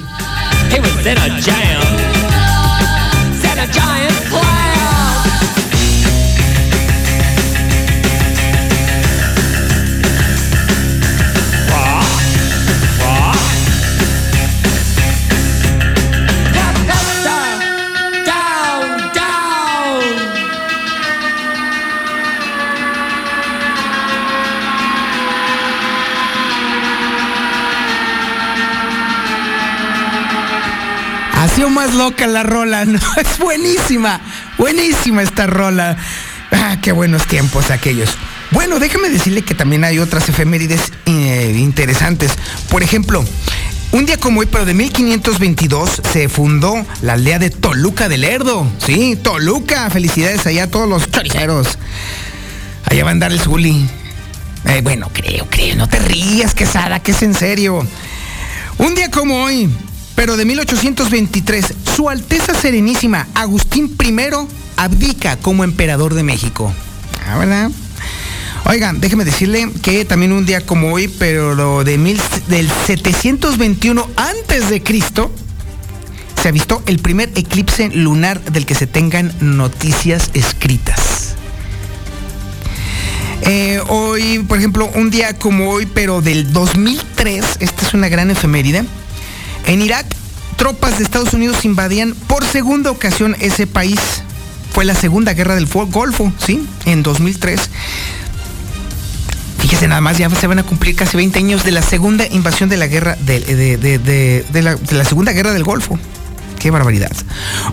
Más loca la rola. Es buenísima, buenísima esta rola. Ah, qué buenos tiempos aquellos. Bueno, déjame decirle que también hay otras efemérides eh, interesantes. Por ejemplo, un día como hoy, pero de 1522, se fundó la aldea de Toluca del Lerdo. Sí, Toluca. Felicidades allá a todos los choriceros. Allá va a andar el Zuli. Eh, bueno, creo, creo. No te rías, quesada, que es en serio. Un día como hoy, pero de 1823, Su Alteza Serenísima Agustín I abdica como emperador de México. Ah, ¿verdad? Oigan, déjeme decirle que también un día como hoy, pero de mil, del 721 antes de Cristo, se avistó el primer eclipse lunar del que se tengan noticias escritas. Eh, hoy, por ejemplo, un día como hoy, pero del 2003, esta es una gran efeméride, en Irak, tropas de Estados Unidos invadían por segunda ocasión ese país. Fue la segunda guerra del Golfo, ¿sí? En 2003. Fíjese, nada más ya se van a cumplir casi 20 años de la segunda invasión de la guerra de, la, de la Segunda Guerra del Golfo. Qué barbaridad.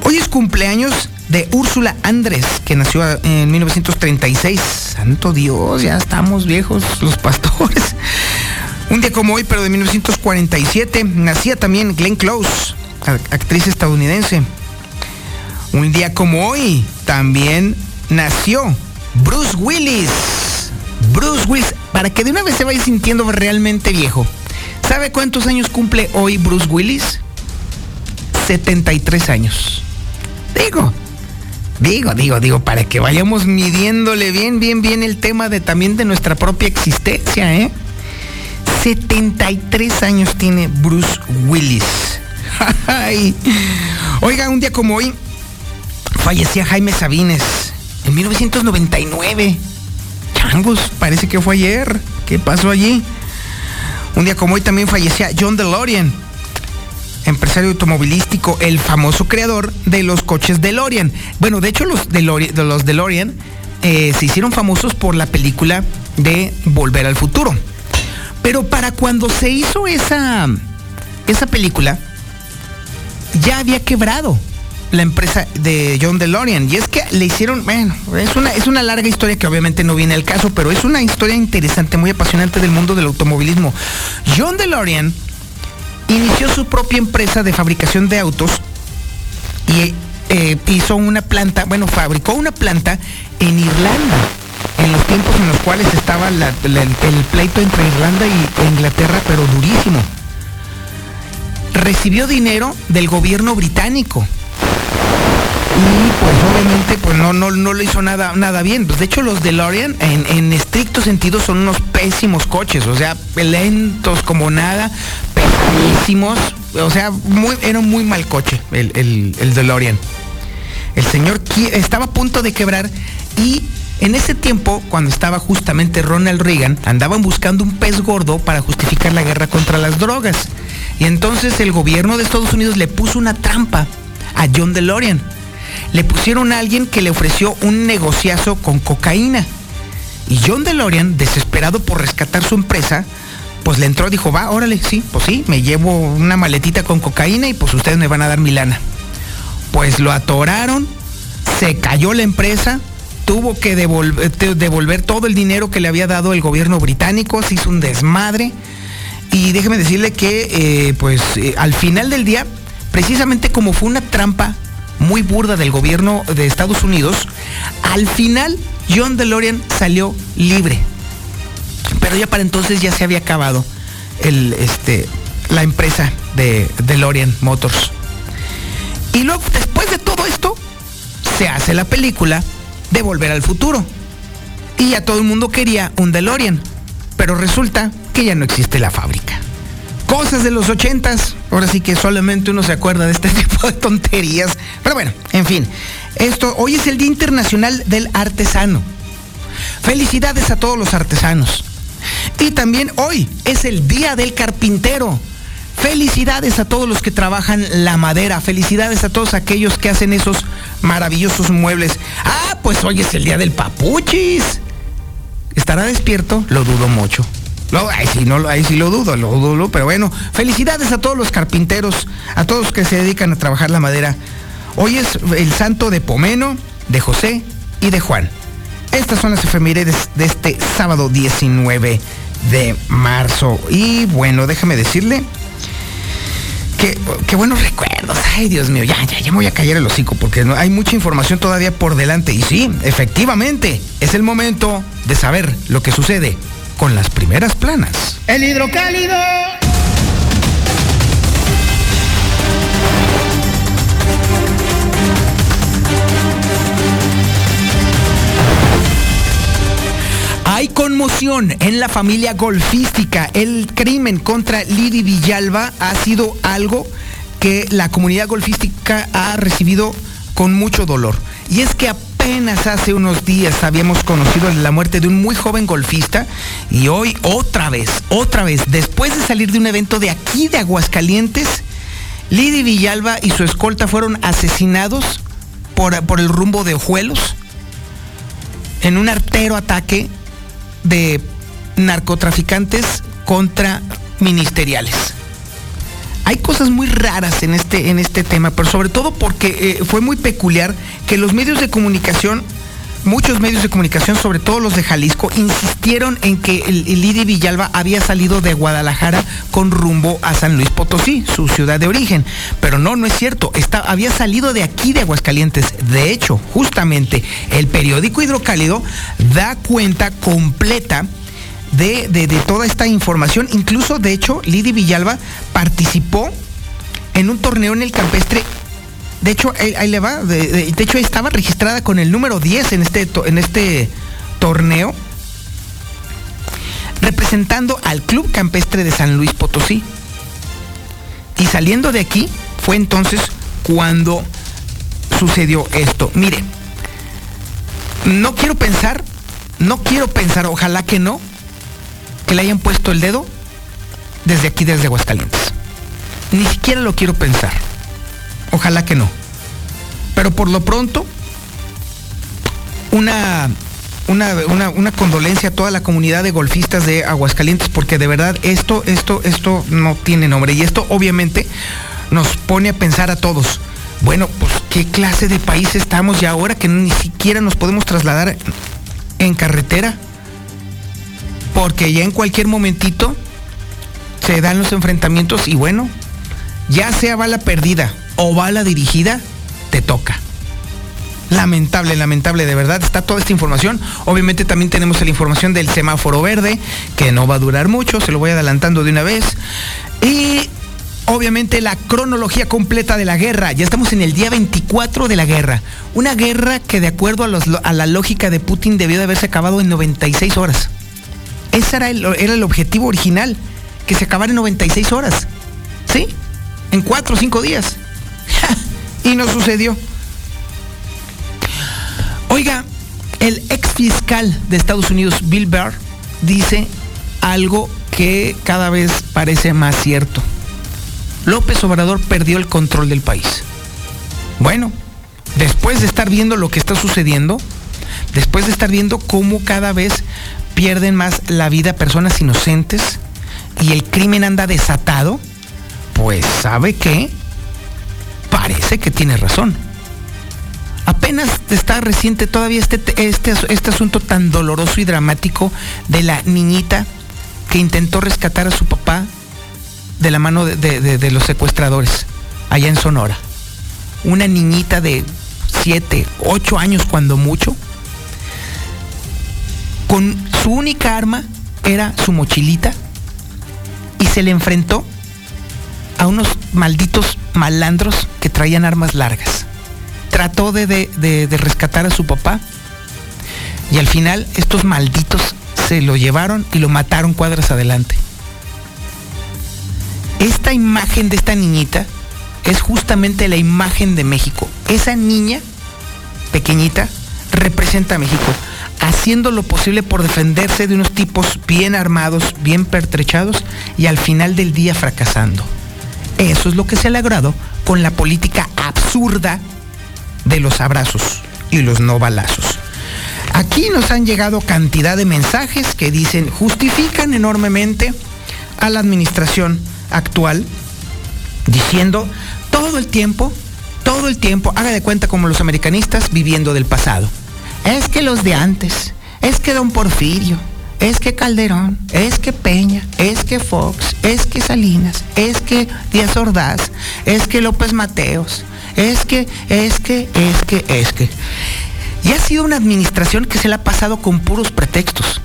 Hoy es cumpleaños de Úrsula Andrés, que nació en 1936. Santo Dios, ya estamos viejos los pastores. Un día como hoy, pero de 1947, nacía también Glenn Close, actriz estadounidense. Un día como hoy, también nació Bruce Willis. Bruce Willis, para que de una vez se vaya sintiendo realmente viejo. ¿Sabe cuántos años cumple hoy Bruce Willis? 73 años. Digo, digo, digo, digo, para que vayamos midiéndole bien, bien, bien el tema de también de nuestra propia existencia, ¿eh? 73 años tiene Bruce Willis. Oiga, un día como hoy fallecía Jaime Sabines en 1999. Changos, parece que fue ayer. ¿Qué pasó allí? Un día como hoy también fallecía John DeLorean, empresario automovilístico, el famoso creador de los coches DeLorean. Bueno, de hecho los DeLorean, eh, se hicieron famosos por la película de Volver al Futuro. Pero para cuando se hizo esa, esa película, ya había quebrado la empresa de John DeLorean. Y es que le hicieron, bueno, es una, es una larga historia que obviamente no viene al caso, pero es una historia interesante, muy apasionante del mundo del automovilismo. John DeLorean inició su propia empresa de fabricación de autos y eh, hizo una planta, bueno, fabricó una planta en Irlanda, en los tiempos en los cuales estaba el pleito entre Irlanda y Inglaterra, pero durísimo. Recibió dinero del gobierno británico y pues obviamente pues no, no, no lo hizo nada, nada bien. Pues de hecho los DeLorean en, en estricto sentido son unos pésimos coches, o sea, lentos como nada, pesadísimos, o sea, muy, era un muy mal coche el, el, el DeLorean. El señor estaba a punto de quebrar y en ese tiempo, cuando estaba justamente Ronald Reagan, andaban buscando un pez gordo para justificar la guerra contra las drogas. Y entonces el gobierno de Estados Unidos le puso una trampa a John DeLorean le pusieron a alguien que le ofreció un negociazo con cocaína. Y John DeLorean, desesperado por rescatar su empresa, pues le entró, dijo, va, órale, sí, pues sí, me llevo una maletita con cocaína y pues ustedes me van a dar mi lana. Pues lo atoraron, se cayó la empresa, tuvo que devolver, devolver todo el dinero que le había dado el gobierno británico, se hizo un desmadre. Y déjeme decirle que, eh, pues eh, al final del día, precisamente como fue una trampa muy burda del gobierno de Estados Unidos, al final John DeLorean salió libre. Pero ya para entonces ya se había acabado este, la empresa de DeLorean Motors. Y luego, después de todo esto, se hace la película de Volver al Futuro. Y ya todo el mundo quería un DeLorean. Pero resulta que ya no existe la fábrica cosas de los ochentas. Ahora sí que solamente uno se acuerda de este tipo de tonterías. Pero bueno, en fin. Esto, hoy es el Día Internacional del Artesano. Felicidades a todos los artesanos. Y también hoy es el Día del Carpintero. Felicidades a todos los que trabajan la madera. Felicidades a todos aquellos que hacen esos maravillosos muebles. Ah, pues hoy es el Día del Papuchis. ¿Estará despierto? Lo dudo mucho. Ahí, sí, no, lo dudo, lo dudo, pero bueno, felicidades a todos los carpinteros, a todos los que se dedican a trabajar la madera. Hoy es el santo de Pomeno, de José y de Juan. Estas son las efemérides de este sábado 19 de marzo. Y bueno, déjame decirle qué buenos recuerdos. Ay, Dios mío, ya, ya, ya me voy a callar el hocico porque hay mucha información todavía por delante. Y sí, efectivamente, es el momento de saber lo que sucede con las primeras planas. El hidrocálido. Hay conmoción en la familia golfística. El crimen contra Lidi Villalba ha sido algo que la comunidad golfística ha recibido con mucho dolor. Y es que apenas hace unos días habíamos conocido la muerte de un muy joven golfista y hoy otra vez, otra vez, después de salir de un evento de aquí de Aguascalientes, Lidi Villalba y su escolta fueron asesinados por, por el rumbo de Ojuelos en un artero ataque de narcotraficantes contra ministeriales. Hay cosas muy raras en este, en este tema, pero sobre todo porque eh, fue muy peculiar que los medios de comunicación, muchos medios de comunicación, sobre todo los de Jalisco, insistieron en que el, Villalba había salido de Guadalajara con rumbo a San Luis Potosí, su ciudad de origen. Pero no, no es cierto. Está, había salido de aquí de Aguascalientes. De hecho, justamente el periódico Hidrocálido da cuenta completa de, de, de, toda esta información. Incluso, de hecho, Lidi Villalba participó en un torneo en el campestre. De hecho, ahí, le va. De, de, de, hecho, estaba registrada con el número 10 en este, en este torneo, representando al Club Campestre de San Luis Potosí. Y saliendo de aquí, fue entonces cuando sucedió esto. Mire, no quiero pensar, no quiero pensar, ojalá que no, que le hayan puesto el dedo desde aquí, desde Aguascalientes. Ni siquiera lo quiero pensar. Ojalá que no. Pero por lo pronto, una, una, una, condolencia a toda la comunidad de golfistas de Aguascalientes, porque de verdad esto, esto, esto no tiene nombre. Y esto obviamente nos pone a pensar a todos. Bueno, pues qué clase de país estamos ya ahora que ni siquiera nos podemos trasladar en carretera porque ya en cualquier momentito se dan los enfrentamientos y bueno, ya sea bala perdida o bala dirigida, te toca. Lamentable, lamentable, de verdad, está toda esta información. Obviamente también tenemos la información del semáforo verde, que no va a durar mucho, se lo voy adelantando de una vez. Y obviamente la cronología completa de la guerra. Ya estamos en el día 24 de la guerra. Una guerra que de acuerdo a, la lógica de Putin debió de haberse acabado en 96 horas. Ese era el, era el objetivo original, que se acabara en 96 horas. ¿Sí? En 4 o 5 días. Y no sucedió. Oiga, el ex fiscal de Estados Unidos, Bill Barr, dice algo que cada vez parece más cierto. López Obrador perdió el control del país. Bueno, después de estar viendo lo que está sucediendo, después de estar viendo cómo cada vez pierden más la vida personas inocentes y el crimen anda desatado, pues sabe que parece que tiene razón. Apenas está reciente todavía este, este, este asunto tan doloroso y dramático de la niñita que intentó rescatar a su papá de la mano de, de, de, los secuestradores allá en Sonora. Una niñita de 7, 8 años cuando mucho, con su única arma era su mochilita y se le enfrentó a unos malditos malandros que traían armas largas. Trató de, de, de, rescatar a su papá y al final estos malditos se lo llevaron y lo mataron cuadras adelante. Esta imagen de esta niñita es justamente la imagen de México. Esa niña pequeñita representa a México haciendo lo posible por defenderse de unos tipos bien armados, bien pertrechados y al final del día fracasando. Eso es lo que se ha logrado con la política absurda de los abrazos y los no balazos. Aquí nos han llegado cantidad de mensajes que dicen, justifican enormemente a la administración actual, diciendo todo el tiempo, todo el tiempo, haga de cuenta como los americanistas viviendo del pasado. Es que los de antes, es que don Porfirio, es que Calderón, es que Peña, es que Fox, es que Salinas, es que Díaz Ordaz, es que López Mateos, es que, es que, es que, es que. Y ha sido una administración que se la ha pasado con puros pretextos.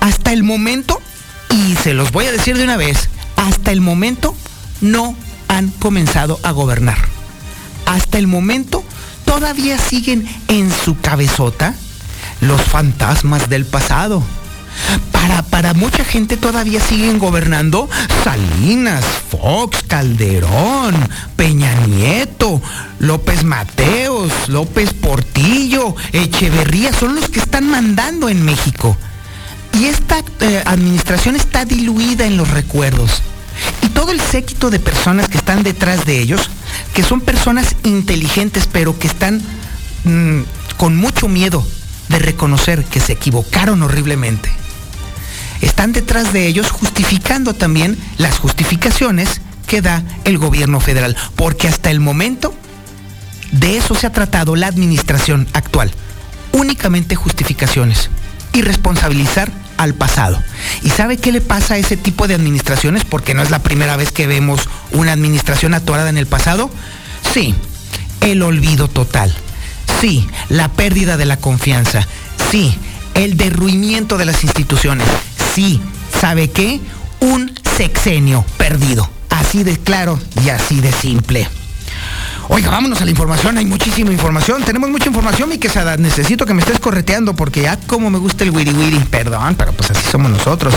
Hasta el momento, y se los voy a decir de una vez, hasta el momento no han comenzado a gobernar. Hasta el momento todavía siguen en su cabezota los fantasmas del pasado. Para, para mucha gente todavía siguen gobernando Salinas, Fox, Calderón, Peña Nieto, López Mateos, López Portillo, Echeverría, son los que están mandando en México. Y esta eh, administración está diluida en los recuerdos. Y todo el séquito de personas que están detrás de ellos, que son personas inteligentes, pero que están mm, con mucho miedo de reconocer que se equivocaron horriblemente están detrás de ellos justificando también las justificaciones que da el gobierno federal, porque hasta el momento de eso se ha tratado la administración actual, únicamente justificaciones y responsabilizar al pasado. ¿Y sabe qué le pasa a ese tipo de administraciones? Porque no es la primera vez que vemos una administración atorada en el pasado. Sí, el olvido total. Sí, la pérdida de la confianza. Sí, el derruimiento de las instituciones sí, ¿sabe qué? Un sexenio perdido. Así de claro y así de simple. Oiga, vámonos a la información, hay muchísima información, tenemos mucha información, mi quesada, necesito que me estés correteando porque ya como me gusta el wiri wiri, perdón, pero pues así somos nosotros.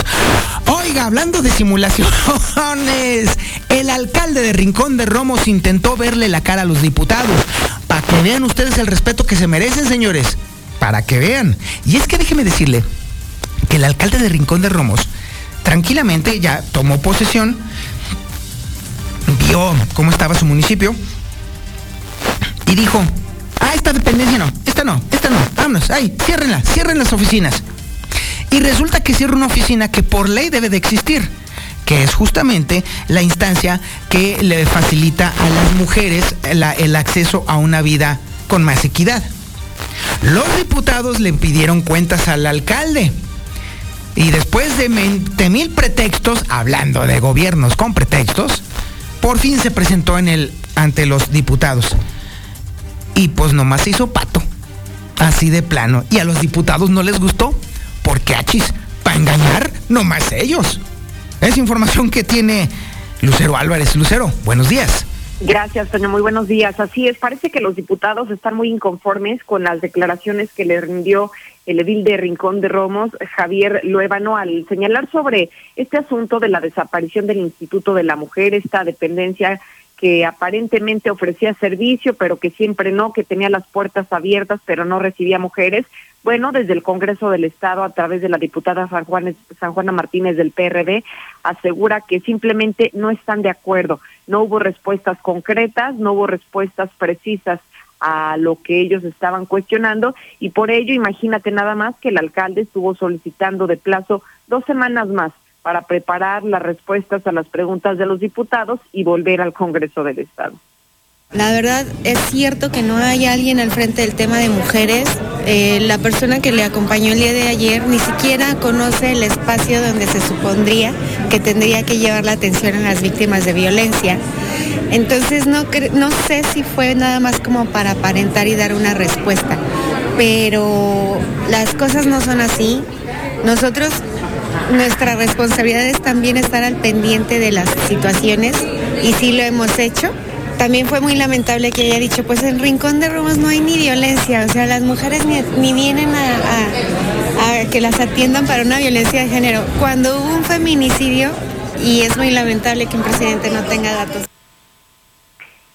Oiga, hablando de simulaciones, el alcalde de Rincón de Romos intentó verle la cara a los diputados, para que vean ustedes el respeto que se merecen, señores, para que vean. Y es que déjeme decirle, que el alcalde de Rincón de Romos tranquilamente ya tomó posesión, vio cómo estaba su municipio y dijo, ah, esta dependencia no, esta no, esta no, vámonos, ahí, ciérrenla, cierren las oficinas. Y resulta que cierra una oficina que por ley debe de existir, que es justamente la instancia que le facilita a las mujeres el acceso a una vida con más equidad. Los diputados le pidieron cuentas al alcalde y después de 20 mil pretextos, hablando de gobiernos con pretextos, por fin se presentó en el, ante los diputados. Y pues nomás se hizo pato. Así de plano. Y a los diputados no les gustó. Porque achis, para engañar, nomás ellos. Es información que tiene Lucero Álvarez. Lucero, buenos días. Gracias, Toño. Muy buenos días. Así es, parece que los diputados están muy inconformes con las declaraciones que le rindió el edil de Rincón de Romos, Javier Luébano, al señalar sobre este asunto de la desaparición del Instituto de la Mujer, esta dependencia que aparentemente ofrecía servicio, pero que siempre no, que tenía las puertas abiertas, pero no recibía mujeres. Bueno, desde el Congreso del Estado, a través de la diputada San, Juan, San Juana Martínez del PRD, asegura que simplemente no están de acuerdo. No hubo respuestas concretas, no hubo respuestas precisas a lo que ellos estaban cuestionando y por ello imagínate nada más que el alcalde estuvo solicitando de plazo dos semanas más para preparar las respuestas a las preguntas de los diputados y volver al Congreso del Estado. La verdad es cierto que no hay alguien al frente del tema de mujeres. Eh, la persona que le acompañó el día de ayer ni siquiera conoce el espacio donde se supondría que tendría que llevar la atención a las víctimas de violencia. Entonces no, no sé si fue nada más como para aparentar y dar una respuesta, pero las cosas no son así. Nosotros, nuestra responsabilidad es también estar al pendiente de las situaciones y sí lo hemos hecho también fue muy lamentable que haya dicho, pues en Rincón de Romos no hay ni violencia, o sea, las mujeres ni, vienen a, que las atiendan para una violencia de género. Cuando hubo un feminicidio, y es muy lamentable que un presidente no tenga datos.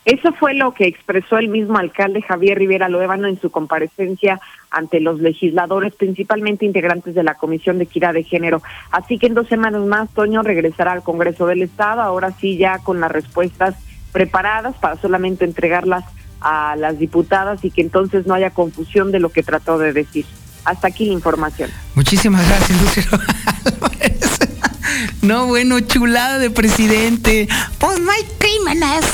Eso fue lo que expresó el mismo alcalde Javier Rivera Loébano en su comparecencia ante los legisladores, principalmente integrantes de la Comisión de Equidad de Género. Así que en dos semanas más, Toño regresará al Congreso del Estado, ahora sí ya con las respuestas preparadas para solamente entregarlas a las diputadas y que entonces no haya confusión de lo que trató de decir. Hasta aquí la información. Muchísimas gracias, Lucero. no, bueno, chulada de presidente. Pues no hay crímenes.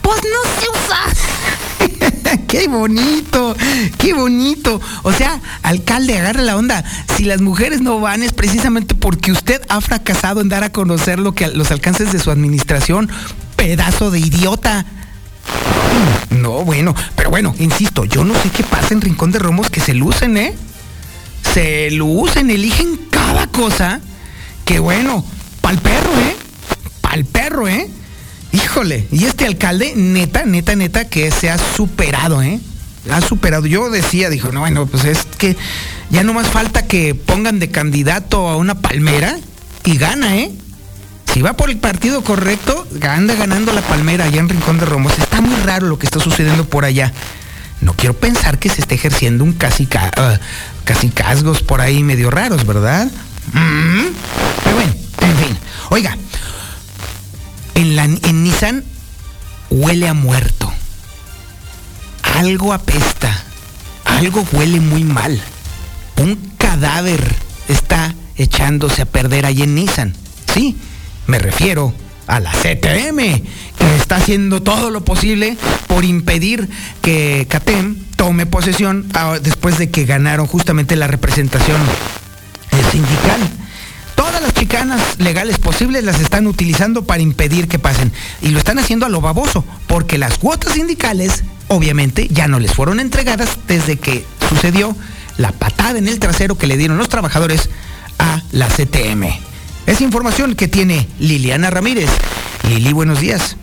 Pues no se usa. qué bonito, qué bonito. O sea, alcalde, agarre la onda. Si las mujeres no van es precisamente porque usted ha fracasado en dar a conocer lo que los alcances de su administración. Pedazo de idiota. No, bueno, pero bueno, insisto, yo no sé qué pasa en Rincón de Romos que se lucen, ¿eh? Se lucen, eligen cada cosa. Que bueno, pa'l perro, ¿eh? Pa'l perro, ¿eh? Híjole, y este alcalde, neta, neta, neta, que se ha superado, ¿eh? Ha superado. Yo decía, dijo, no, bueno, pues es que ya no más falta que pongan de candidato a una palmera y gana, ¿eh? Si va por el partido correcto, anda ganando la palmera allá en Rincón de Romos. Está muy raro lo que está sucediendo por allá. No quiero pensar que se esté ejerciendo un casi, uh, casi casgos por ahí medio raros, ¿verdad? Mm. Pero bueno, en fin. Oiga, en, en Nissan huele a muerto. Algo apesta. Algo huele muy mal. Un cadáver está echándose a perder ahí en Nissan. Sí, me refiero a la CTM, que está haciendo todo lo posible por impedir que CATEM tome posesión ah, después de que ganaron justamente la representación eh, sindical. Todas las chicanas legales posibles las están utilizando para impedir que pasen. Y lo están haciendo a lo baboso, porque las cuotas sindicales, obviamente, ya no les fueron entregadas desde que sucedió la patada en el trasero que le dieron los trabajadores a la CTM. Es información que tiene Liliana Ramírez. Lili, buenos días.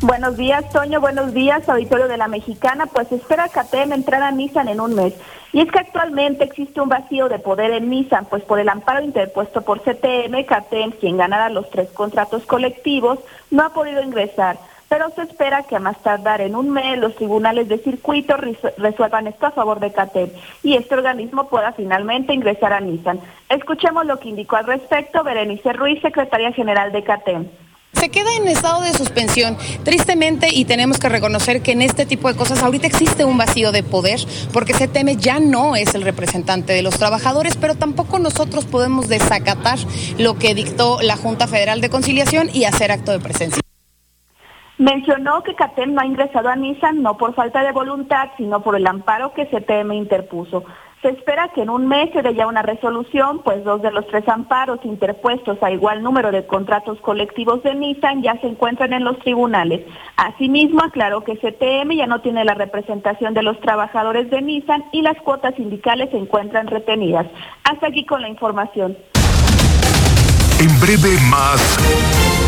Buenos días, Toño. Buenos días, auditorio de la Mexicana. Pues espera CATEM entrar a Nissan en un mes. Y es que actualmente existe un vacío de poder en Nissan, pues por el amparo interpuesto por CTM, CATEM, quien ganara los tres contratos colectivos, no ha podido ingresar. Pero se espera que a más tardar en un mes los tribunales de circuito resuelvan esto a favor de CATEM y este organismo pueda finalmente ingresar a Nissan. Escuchemos lo que indicó al respecto Berenice Ruiz, secretaria general de CATEM. Se queda en estado de suspensión, tristemente, y tenemos que reconocer que en este tipo de cosas ahorita existe un vacío de poder, porque CTM ya no es el representante de los trabajadores, pero tampoco nosotros podemos desacatar lo que dictó la Junta Federal de Conciliación y hacer acto de presencia. Mencionó que CATEM no ha ingresado a Nissan no por falta de voluntad, sino por el amparo que CTM interpuso. Se espera que en un mes se dé ya una resolución, pues dos de los tres amparos interpuestos a igual número de contratos colectivos de Nissan ya se encuentran en los tribunales. Asimismo, aclaró que CTM ya no tiene la representación de los trabajadores de Nissan y las cuotas sindicales se encuentran retenidas. Hasta aquí con la información. En breve más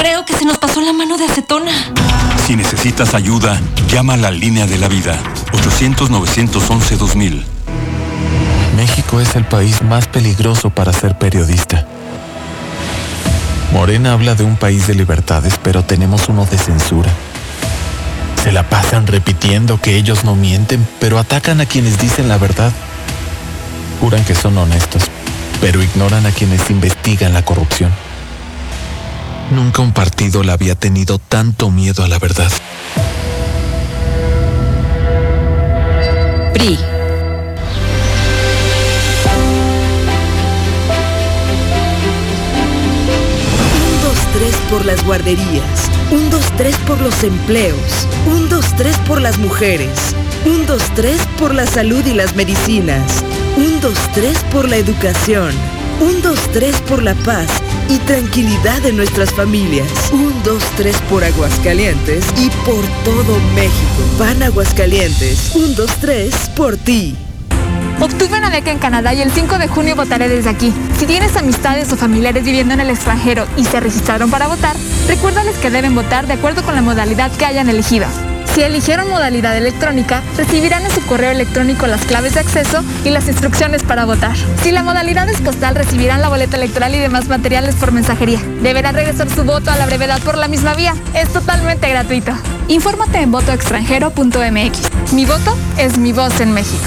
Creo que se nos pasó la mano de acetona. Si necesitas ayuda, llama a la línea de la vida. 800-911-2000. México es el país más peligroso para ser periodista. Morena habla de un país de libertades, pero tenemos uno de censura. Se la pasan repitiendo que ellos no mienten, pero atacan a quienes dicen la verdad. Juran que son honestos, pero ignoran a quienes investigan la corrupción. Nunca un partido le había tenido tanto miedo a la verdad. PRI. Un, dos, tres por las guarderías. Un, dos, tres por los empleos. Un, dos, tres por las mujeres. Un, dos, tres por la salud y las medicinas. Un, dos, tres por la educación. Un, dos, tres por la paz y tranquilidad de nuestras familias. Un, dos, tres por Aguascalientes y por todo México. Pan Aguascalientes. Un, dos, tres por ti. Obtuve una beca en Canadá y el 5 de junio votaré desde aquí. Si tienes amistades o familiares viviendo en el extranjero y se registraron para votar, recuérdales que deben votar de acuerdo con la modalidad que hayan elegido. Si eligieron modalidad electrónica, recibirán en su correo electrónico las claves de acceso y las instrucciones para votar. Si la modalidad es postal, recibirán la boleta electoral y demás materiales por mensajería. Deberán regresar su voto a la brevedad por la misma vía. Es totalmente gratuito. Infórmate en votoextranjero.mx. Mi voto es mi voz en México.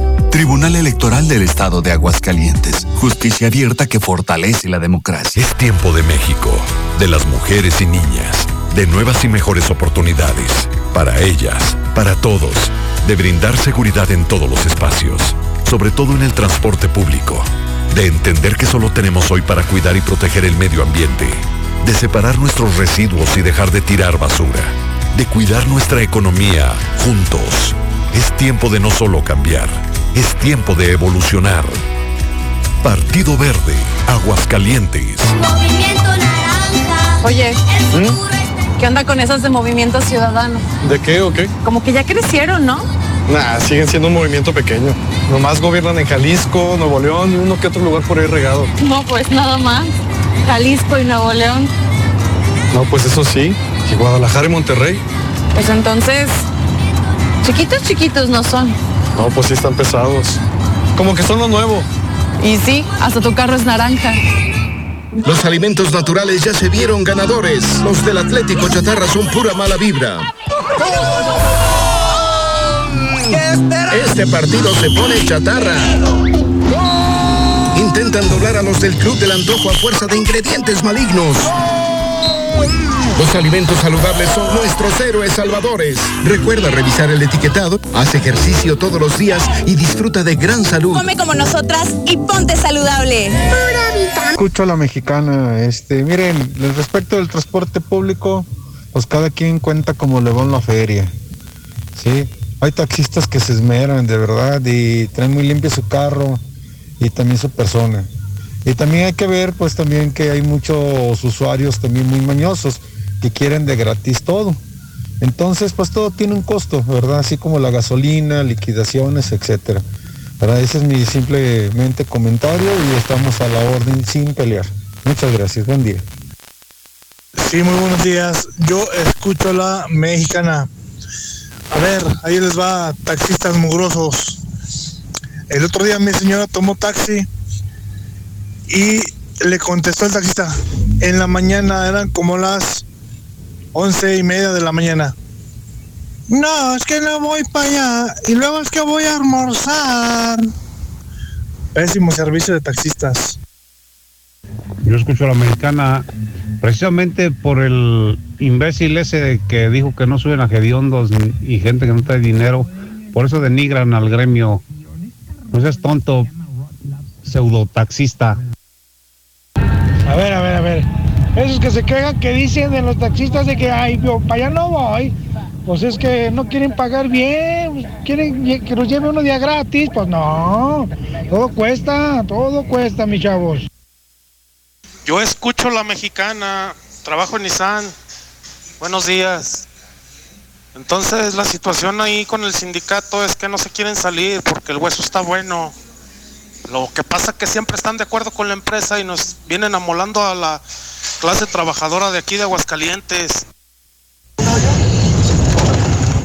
Tribunal Electoral del Estado de Aguascalientes. Justicia abierta que fortalece la democracia. Es tiempo de México, de las mujeres y niñas, de nuevas y mejores oportunidades. Para ellas, para todos, de brindar seguridad en todos los espacios, sobre todo en el transporte público. De entender que solo tenemos hoy para cuidar y proteger el medio ambiente. De separar nuestros residuos y dejar de tirar basura. De cuidar nuestra economía juntos. Es tiempo de no solo cambiar, es tiempo de evolucionar. Partido Verde, Aguascalientes. Movimiento Naranja. Oye, ¿qué onda con esas de Movimiento Ciudadano? ¿De qué o qué? Como que ya crecieron, ¿no? Nah, siguen siendo un movimiento pequeño. Nomás gobiernan en Jalisco, Nuevo León y uno que otro lugar por ahí regado. No, pues nada más. Jalisco y Nuevo León. No, pues eso sí. Y Guadalajara y Monterrey. Pues entonces, chiquitos, chiquitos no son. No, pues sí están pesados. Como que son lo nuevo. Y sí, hasta tu carro es naranja. Los alimentos naturales ya se vieron ganadores. Los del Atlético Chatarra son pura mala vibra. Este partido se pone chatarra. Intentan doblar a los del Club del Antojo a fuerza de ingredientes malignos. Los alimentos saludables son nuestros héroes salvadores. Recuerda revisar el etiquetado, haz ejercicio todos los días y disfruta de gran salud. Come como nosotras y ponte saludable. Escucho a la mexicana, este, miren, respecto del transporte público, pues cada quien cuenta como le va en la feria. Sí, hay taxistas que se esmeran de verdad y traen muy limpio su carro y también su persona. Y también hay que ver pues también que hay muchos usuarios también muy mañosos que quieren de gratis todo. Entonces pues todo tiene un costo, ¿verdad? Así como la gasolina, liquidaciones, etcétera. ¿Verdad? Ese es mi simplemente comentario y estamos a la orden sin pelear. Muchas gracias, buen día. Sí, muy buenos días. Yo escucho a la mexicana. A ver, ahí les va, taxistas mugrosos. El otro día mi señora tomó taxi y le contestó el taxista. En la mañana eran como las once y media de la mañana. No, es que no voy para allá. Y luego es que voy a almorzar. Pésimo servicio de taxistas. Yo escucho a la mexicana precisamente por el imbécil ese que dijo que no suben a hediondos y gente que no trae dinero. Por eso denigran al gremio. No seas tonto, pseudo taxista. A ver, a ver, a ver. Esos que se quejan que dicen de los taxistas de que, ay, para allá no voy. Pues es que no quieren pagar bien, pues quieren que los lleve uno día gratis. Pues no, todo cuesta, todo cuesta, mis chavos. Yo escucho la mexicana, trabajo en Nissan. Buenos días. Entonces la situación ahí con el sindicato es que no se quieren salir porque el hueso está bueno. Lo que pasa es que siempre están de acuerdo con la empresa y nos vienen amolando a la clase trabajadora de aquí de Aguascalientes.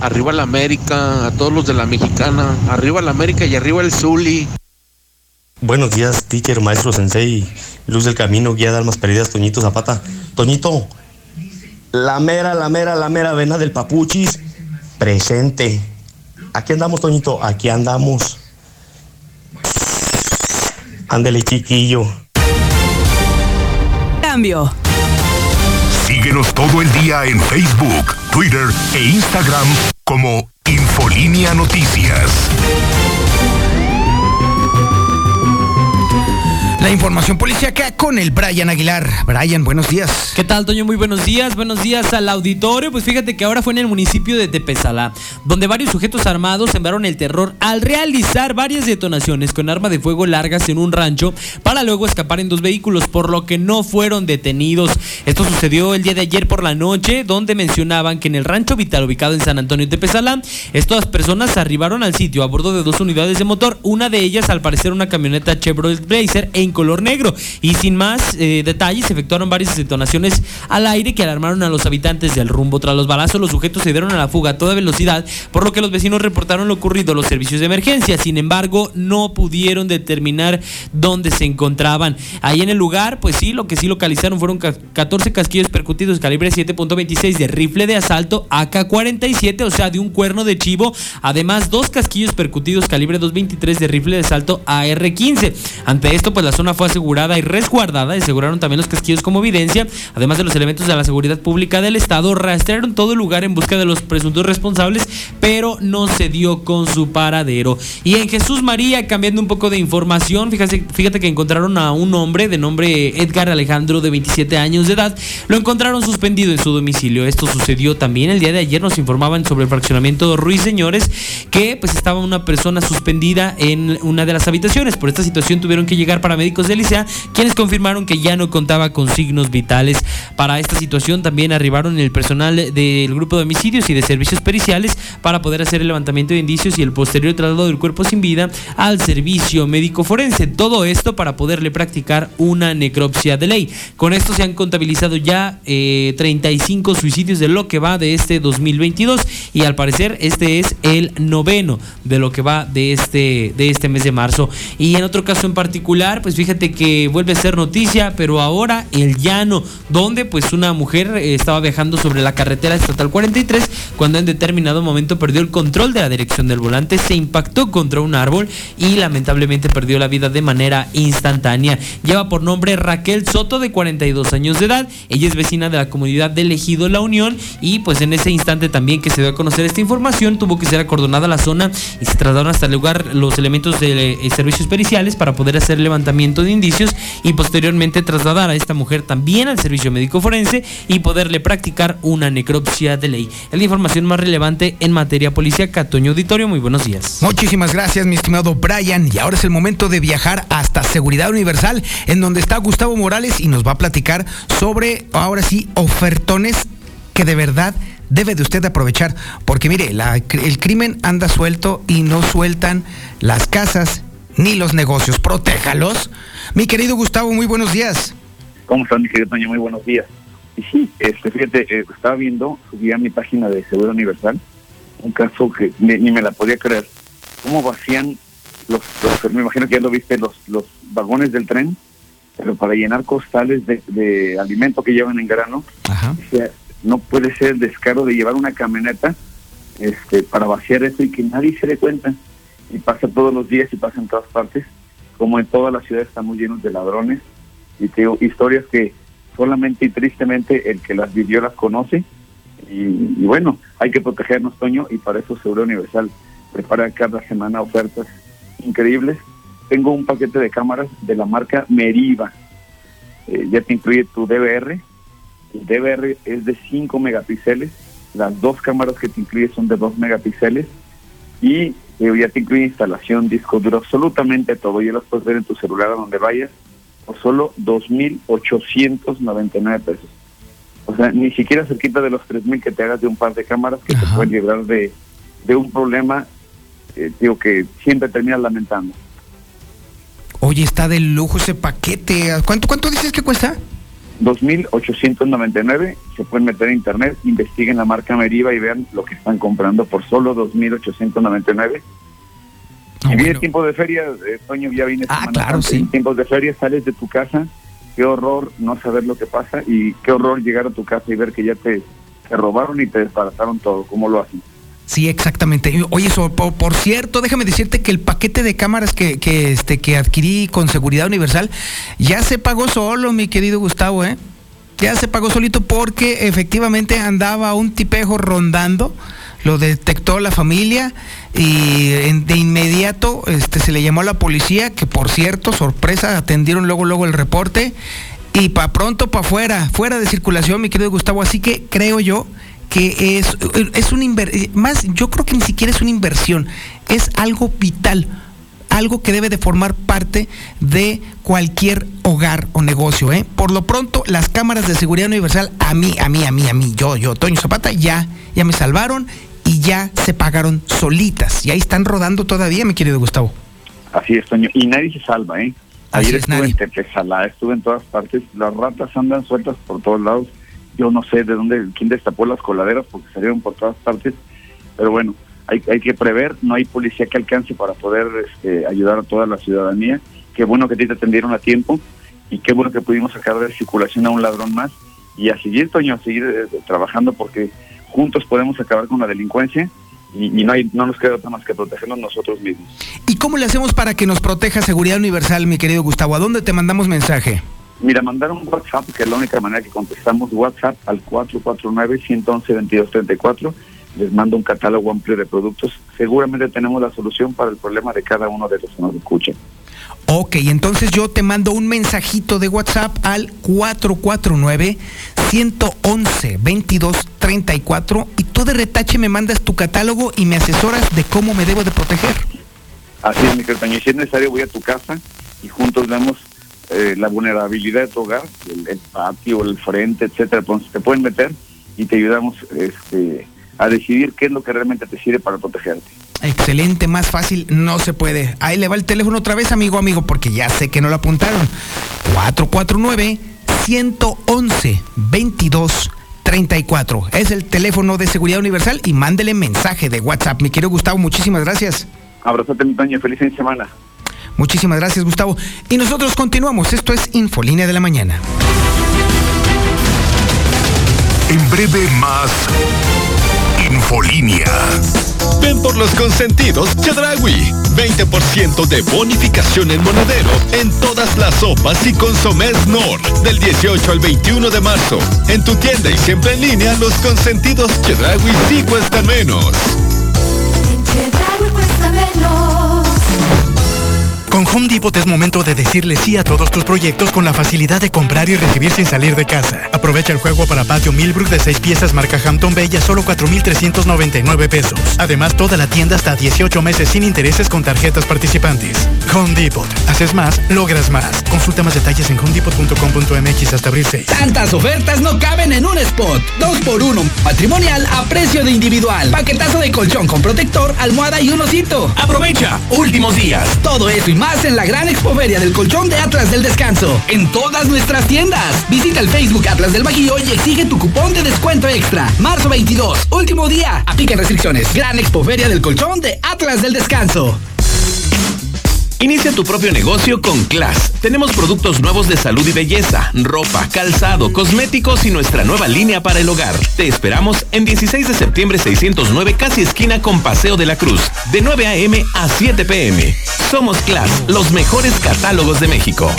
Arriba la América, a todos los de la mexicana, arriba la América y arriba el Zuli. Buenos días, teacher, maestro, sensei, luz del camino, guía de almas perdidas, Toñito Zapata. Toñito, la mera, la mera, la mera vena del papuchis, presente. Aquí andamos, Toñito, aquí andamos. Ándele, chiquillo. Cambio. Síguenos todo el día en Facebook, Twitter e Instagram como Infolínea Noticias. La información policíaca con el Brian Aguilar. Brian, buenos días. ¿Qué tal, Toño? Muy buenos días. Buenos días al auditorio. Pues fíjate que ahora fue en el municipio de Tepezalá, donde varios sujetos armados sembraron el terror al realizar varias detonaciones con arma de fuego largas en un rancho para luego escapar en dos vehículos, por lo que no fueron detenidos. Esto sucedió el día de ayer por la noche, donde mencionaban que en el rancho Vital, ubicado en San Antonio de estas personas arribaron al sitio a bordo de dos unidades de motor, una de ellas al parecer una camioneta Chevrolet Blazer en color negro. Y sin más eh, detalles, efectuaron varias detonaciones al aire que alarmaron a los habitantes del rumbo. Tras los balazos, los sujetos se dieron a la fuga a toda velocidad, por lo que los vecinos reportaron lo ocurrido a los servicios de emergencia. Sin embargo, no pudieron determinar dónde se encontraban. Ahí en el lugar, pues sí, lo que sí localizaron fueron 14 casquillos percutidos calibre 7.26 de rifle de asalto AK-47, o sea, de un cuerno de chivo. Además, dos casquillos percutidos calibre 2.23 de rifle de asalto AR-15. Ante esto, pues la zona fue asegurada y resguardada. Aseguraron también los casquillos como evidencia. Además de los elementos de la seguridad pública del Estado, rastrearon todo el lugar en busca de los presuntos responsables, pero no se dio con su paradero. Y en Jesús María, cambiando un poco de información, fíjate, fíjate que encontraron a un hombre de nombre Edgar Alejandro, de 27 años de edad. Lo encontraron suspendido en su domicilio. Esto sucedió también el día de ayer. Nos informaban sobre el fraccionamiento Ruiz Señores, que pues estaba una persona suspendida en una de las habitaciones. Por esta situación tuvieron que llegar para médicos de Licea, quienes confirmaron que ya no contaba con signos vitales. Para esta situación también arribaron el personal del grupo de homicidios y de servicios periciales para poder hacer el levantamiento de indicios y el posterior traslado del cuerpo sin vida al servicio médico forense. Todo esto para poderle practicar una necropsia de ley. Con esto se han contabilizado ya 35 eh, suicidios de lo que va de este 2022 y al parecer este es el noveno de lo que va de este, de este mes de marzo. Y en otro caso en particular, pues fíjate que vuelve a ser noticia, pero ahora el llano, donde pues una mujer eh, estaba viajando sobre la carretera estatal 43 cuando en determinado momento perdió el control de la dirección del volante, se impactó contra un árbol y lamentablemente perdió la vida de manera instantánea. Lleva por nombre Raquel Soto de 42 años de edad, ella es vecina de la comunidad de Ejido La Unión y pues en ese instante también que se dio a conocer esta información tuvo que ser acordonada la zona y se trasladaron hasta el lugar los elementos de eh, servicios periciales para poder hacer levantamiento de indicios y posteriormente trasladar a esta mujer también al servicio médico forense y poderle practicar una necropsia de ley. Es la información más relevante en materia policíaca. Toño Auditorio, muy buenos días. Muchísimas gracias, mi estimado Brian. Y ahora es el momento de viajar hasta Seguridad Universal, en donde está Gustavo Morales y nos va a platicar sobre, ahora sí, ofertones que de verdad debe de usted aprovechar. Porque mire, el crimen anda suelto y no sueltan las casas ni los negocios. Protéjalos. Mi querido Gustavo, muy buenos días. ¿Cómo están, mi querido Toño? Muy buenos días. Y sí, este, fíjate, eh, estaba viendo, subí a mi página de Seguro Universal, un caso que ni, me la podía creer. ¿Cómo vacían los, me imagino que ya lo viste, los, los vagones del tren, pero para llenar costales de, de alimento que llevan en grano? no puede ser el descaro de llevar una camioneta este, para vaciar eso y que nadie se dé cuenta. Y pasa todos los días y pasa en todas partes. Como en toda la ciudad estamos llenos de ladrones. Y tengo historias que solamente y tristemente el que las vivió las conoce. Y, bueno, hay que protegernos, Toño, y para eso Seguro Universal prepara cada semana ofertas increíbles. Tengo un paquete de cámaras de la marca Meriva. Eh, ya te incluye tu DVR. El DVR es de 5 megapíxeles. Las dos cámaras que te incluye son de 2 megapíxeles. Y eh, ya te incluye instalación, disco duro, absolutamente todo. Ya las puedes ver en tu celular a donde vayas por solo 2.899 pesos. O sea, ni siquiera cerquita de los 3.000 que te hagas de un par de cámaras que te pueden librar de, un problema, eh, digo, que siempre terminas lamentando. Oye, está de lujo ese paquete. ¿Cuánto, cuánto dices que cuesta? 2.899. Se pueden meter en internet, investiguen la marca Meriva y vean lo que están comprando por solo 2.899. Ah, y viene tiempo de feria, eh, Toño, ya viene ah, claro, sí. Tiempos de feria sales de tu casa, qué horror no saber lo que pasa y qué horror llegar a tu casa y ver que ya te, robaron y te desbarataron todo, ¿cómo lo hacen? Sí, exactamente. Oye, eso, por, cierto, déjame decirte que el paquete de cámaras que, que, este, que adquirí con Seguridad Universal ya se pagó solo, mi querido Gustavo, ¿eh? Ya se pagó solito porque efectivamente andaba un tipejo rondando lo detectó la familia y de inmediato este, se le llamó a la policía, que por cierto, sorpresa, atendieron luego, luego el reporte y para pronto, para afuera, fuera de circulación, mi querido Gustavo. Así que creo yo que es, es un inver- más, yo creo que ni siquiera es una inversión, es algo vital algo que debe de formar parte de cualquier hogar o negocio. ¿eh? Por lo pronto, las cámaras de seguridad universal, a mí, a mí, a mí, a mí, yo, yo, Toño Zapata, ya, ya me salvaron y ya se pagaron solitas. Y ahí están rodando todavía, mi querido Gustavo. Así es, Toño. Y nadie se salva, ¿eh? Así Ayer es, estuve nadie. en Tepezalá, estuve en todas partes. Las ratas andan sueltas por todos lados. Yo no sé de dónde, quién destapó las coladeras porque salieron por todas partes. Pero bueno, hay, que prever. No hay policía que alcance para poder este, ayudar a toda la ciudadanía. Qué bueno que te atendieron a tiempo y qué bueno que pudimos sacar de circulación a un ladrón más. Y a seguir, Toño, a seguir eh, trabajando porque juntos podemos acabar con la delincuencia y, y no, hay, no nos queda otra más que protegernos nosotros mismos. ¿Y cómo le hacemos para que nos proteja Seguridad Universal, mi querido Gustavo? ¿A dónde te mandamos mensaje? Mira, mandar un WhatsApp, que es la única manera que contestamos, WhatsApp al 449-111-2234. Les mando un catálogo amplio de productos. Seguramente tenemos la solución para el problema de cada uno de los que nos escuchan. Ok, entonces yo te mando un mensajito de WhatsApp al 449-111-2234 y tú de retache me mandas tu catálogo y me asesoras de cómo me debo de proteger. Así es, mi querido. Y si es necesario, voy a tu casa y juntos vemos eh, la vulnerabilidad de tu hogar, el, el patio, el frente, etcétera. Entonces te pueden meter y te ayudamos este, a decidir qué es lo que realmente te sirve para protegerte. Excelente, más fácil no se puede. Ahí le va el teléfono otra vez, amigo, amigo, porque ya sé que no lo apuntaron. 449-111-2234. Es el teléfono de seguridad universal y mándele mensaje de WhatsApp. Mi querido Gustavo, muchísimas gracias. Abrázate, mi Toño. Feliz fin de semana. Muchísimas gracias, Gustavo. Y nosotros continuamos. Esto es Infolínea de la Mañana. En breve más Infolínea. Ven por los consentidos Chedragui. 20% de bonificación en monedero en todas las sopas y consomés Nor. Del 18 al 21 de marzo. En tu tienda y siempre en línea, los consentidos Chedragui sí cuestan menos. Con Home Depot es momento de decirle sí a todos tus proyectos con la facilidad de comprar y recibir sin salir de casa. Aprovecha el juego para patio Millbrook de 6 piezas marca Hampton Bay a solo 4.399 pesos. Además, toda la tienda hasta 18 meses sin intereses con tarjetas participantes. Home Depot. Haces más, logras más. Consulta más detalles en homedepot.com.mx hasta abril 6. Tantas ofertas no caben en un spot. 2 por 1 matrimonial a precio de individual. Paquetazo de colchón con protector, almohada y un osito. Aprovecha, últimos días. Todo eso y más en la gran expoferia del colchón de Atlas del Descanso. En todas nuestras tiendas. Visita el Facebook Atlas del Bajío y exige tu cupón de descuento extra. Marzo 22, último día. Apliquen restricciones. Gran expoferia del colchón de Atlas del Descanso. Inicia tu propio negocio con Class. Tenemos productos nuevos de salud y belleza, ropa, calzado, cosméticos y nuestra nueva línea para el hogar. Te esperamos en 16 de septiembre 609, casi esquina con Paseo de la Cruz, de 9 a.m. a 7 p.m. Somos Class, los mejores catálogos de México.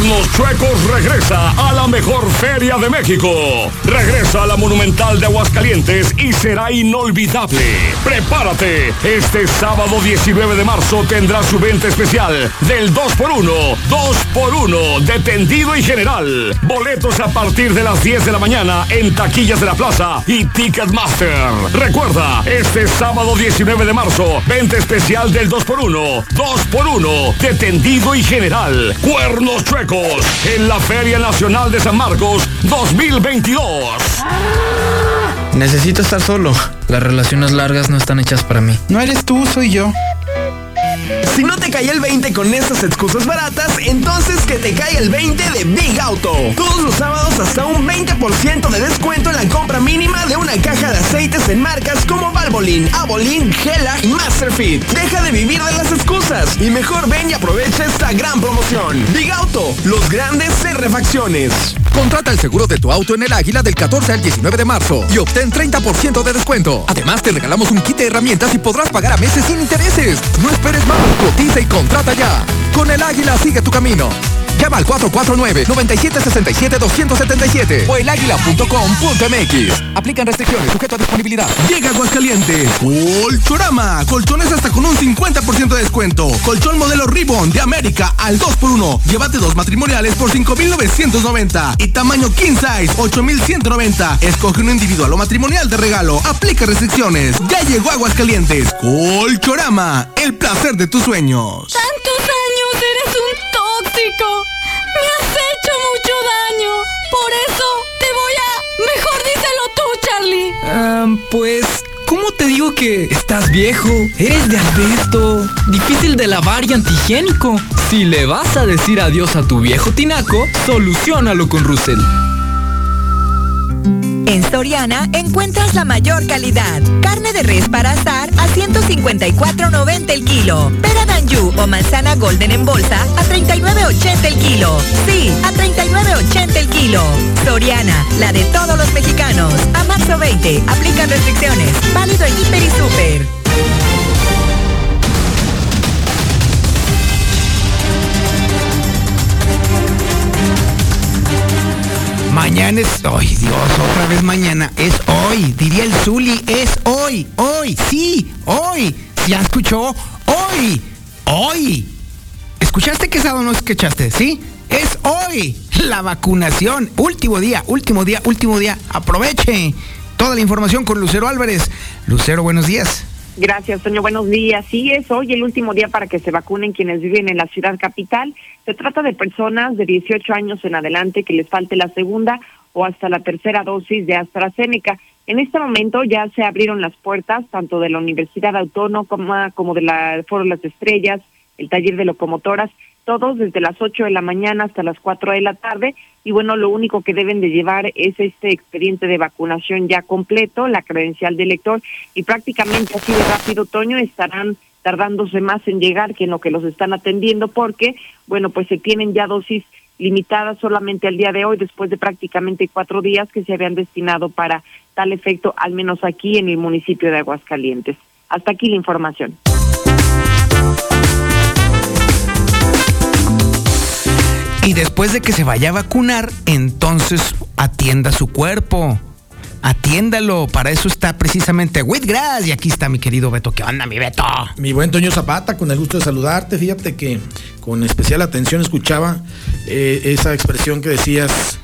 Cuernos Chuecos regresa a la mejor feria de México. Regresa a la Monumental de Aguascalientes y será inolvidable. Prepárate. Este sábado 19 de marzo tendrá su venta especial del 2x1. 2x1 de tendido y general. Boletos a partir de las 10 de la mañana en taquillas de la plaza y Ticketmaster. Recuerda, este sábado 19 de marzo, venta especial del 2x1. 2x1 de tendido y general. Cuernos Chuecos en la Feria Nacional de San Marcos 2022. Necesito estar solo. Las relaciones largas no están hechas para mí. No eres tú, soy yo. Si no te cae el 20 con estas excusas baratas, entonces que te caiga el 20 de Big Auto. Todos los sábados hasta un 20% de descuento en la compra mínima de una caja de aceites en marcas como Valvoline, Avolin, Gela y Masterfit. Deja de vivir de las excusas y mejor ven y aprovecha esta gran promoción. Big Auto, los grandes en refacciones. Contrata el seguro de tu auto en el Águila del 14 al 19 de marzo y obtén 30% de descuento. Además, te regalamos un kit de herramientas y podrás pagar a meses sin intereses. No esperes más. Cotiza y contrata ya. Con el águila sigue tu camino. Llama al 449-9767-277 o elaguila.com.mx. Aplican restricciones, sujeto a disponibilidad. Llega a Aguascalientes. Colchorama. Colchones hasta con un 50% de descuento. Colchón modelo Ribbon de América al 2x1. Llévate dos matrimoniales por 5,990. Y tamaño king size, 8,190. Escoge uno individual o matrimonial de regalo. Aplica restricciones. Ya llegó Aguascalientes. Colchorama. El placer de tus sueños. Tantos Ah, pues, ¿cómo te digo que estás viejo? Eres de asbesto, difícil de lavar y antihigiénico. Si le vas a decir adiós a tu viejo tinaco, solucionalo con Russell. En Soriana encuentras la mayor calidad. Carne de res para asar 154.90 el kilo. Pera Danju o manzana golden en bolsa a 39.80 el kilo. Sí, a 39.80 el kilo. Soriana, la de todos los mexicanos. A marzo 20, aplican restricciones. Válido en Hiper y Super. Mañana es. ¡Ay, Dios! Otra vez mañana. Es hoy. Diría el Zuli. Es hoy. Hoy. Sí. Hoy. ¿Ya escuchó? Hoy. Hoy. ¿Escuchaste que sábado no escuchaste? ¿Sí? Es hoy. La vacunación. Último día, último día, último día. Aproveche. Toda la información con Lucero Álvarez. Lucero, buenos días. Gracias, Toño. Buenos días. Sí, es hoy el último día para que se vacunen quienes viven en la ciudad capital. Se trata de personas de 18 años en adelante que les falte la segunda o hasta la tercera dosis de AstraZeneca. En este momento ya se abrieron las puertas tanto de la Universidad Autónoma como de la Foro Las Estrellas, el taller de locomotoras, todos desde las 8 de la mañana hasta las 4 de la tarde. Y bueno, lo único que deben de llevar es este expediente de vacunación ya completo, la credencial de elector, y prácticamente así de rápido, Toño, estarán tardándose más en llegar que en lo que los están atendiendo, porque, bueno, pues se tienen ya dosis limitadas solamente al día de hoy, después de prácticamente cuatro días que se habían destinado para tal efecto, al menos aquí en el municipio de Aguascalientes. Hasta aquí la información. Y después de que se vaya a vacunar, entonces atienda su cuerpo. Atiéndalo, para eso está precisamente Whitgrass. Y aquí está mi querido Beto. ¿Qué onda, mi Beto? Mi buen Toño Zapata, con el gusto de saludarte. Fíjate que con especial atención escuchaba eh, esa expresión que decías,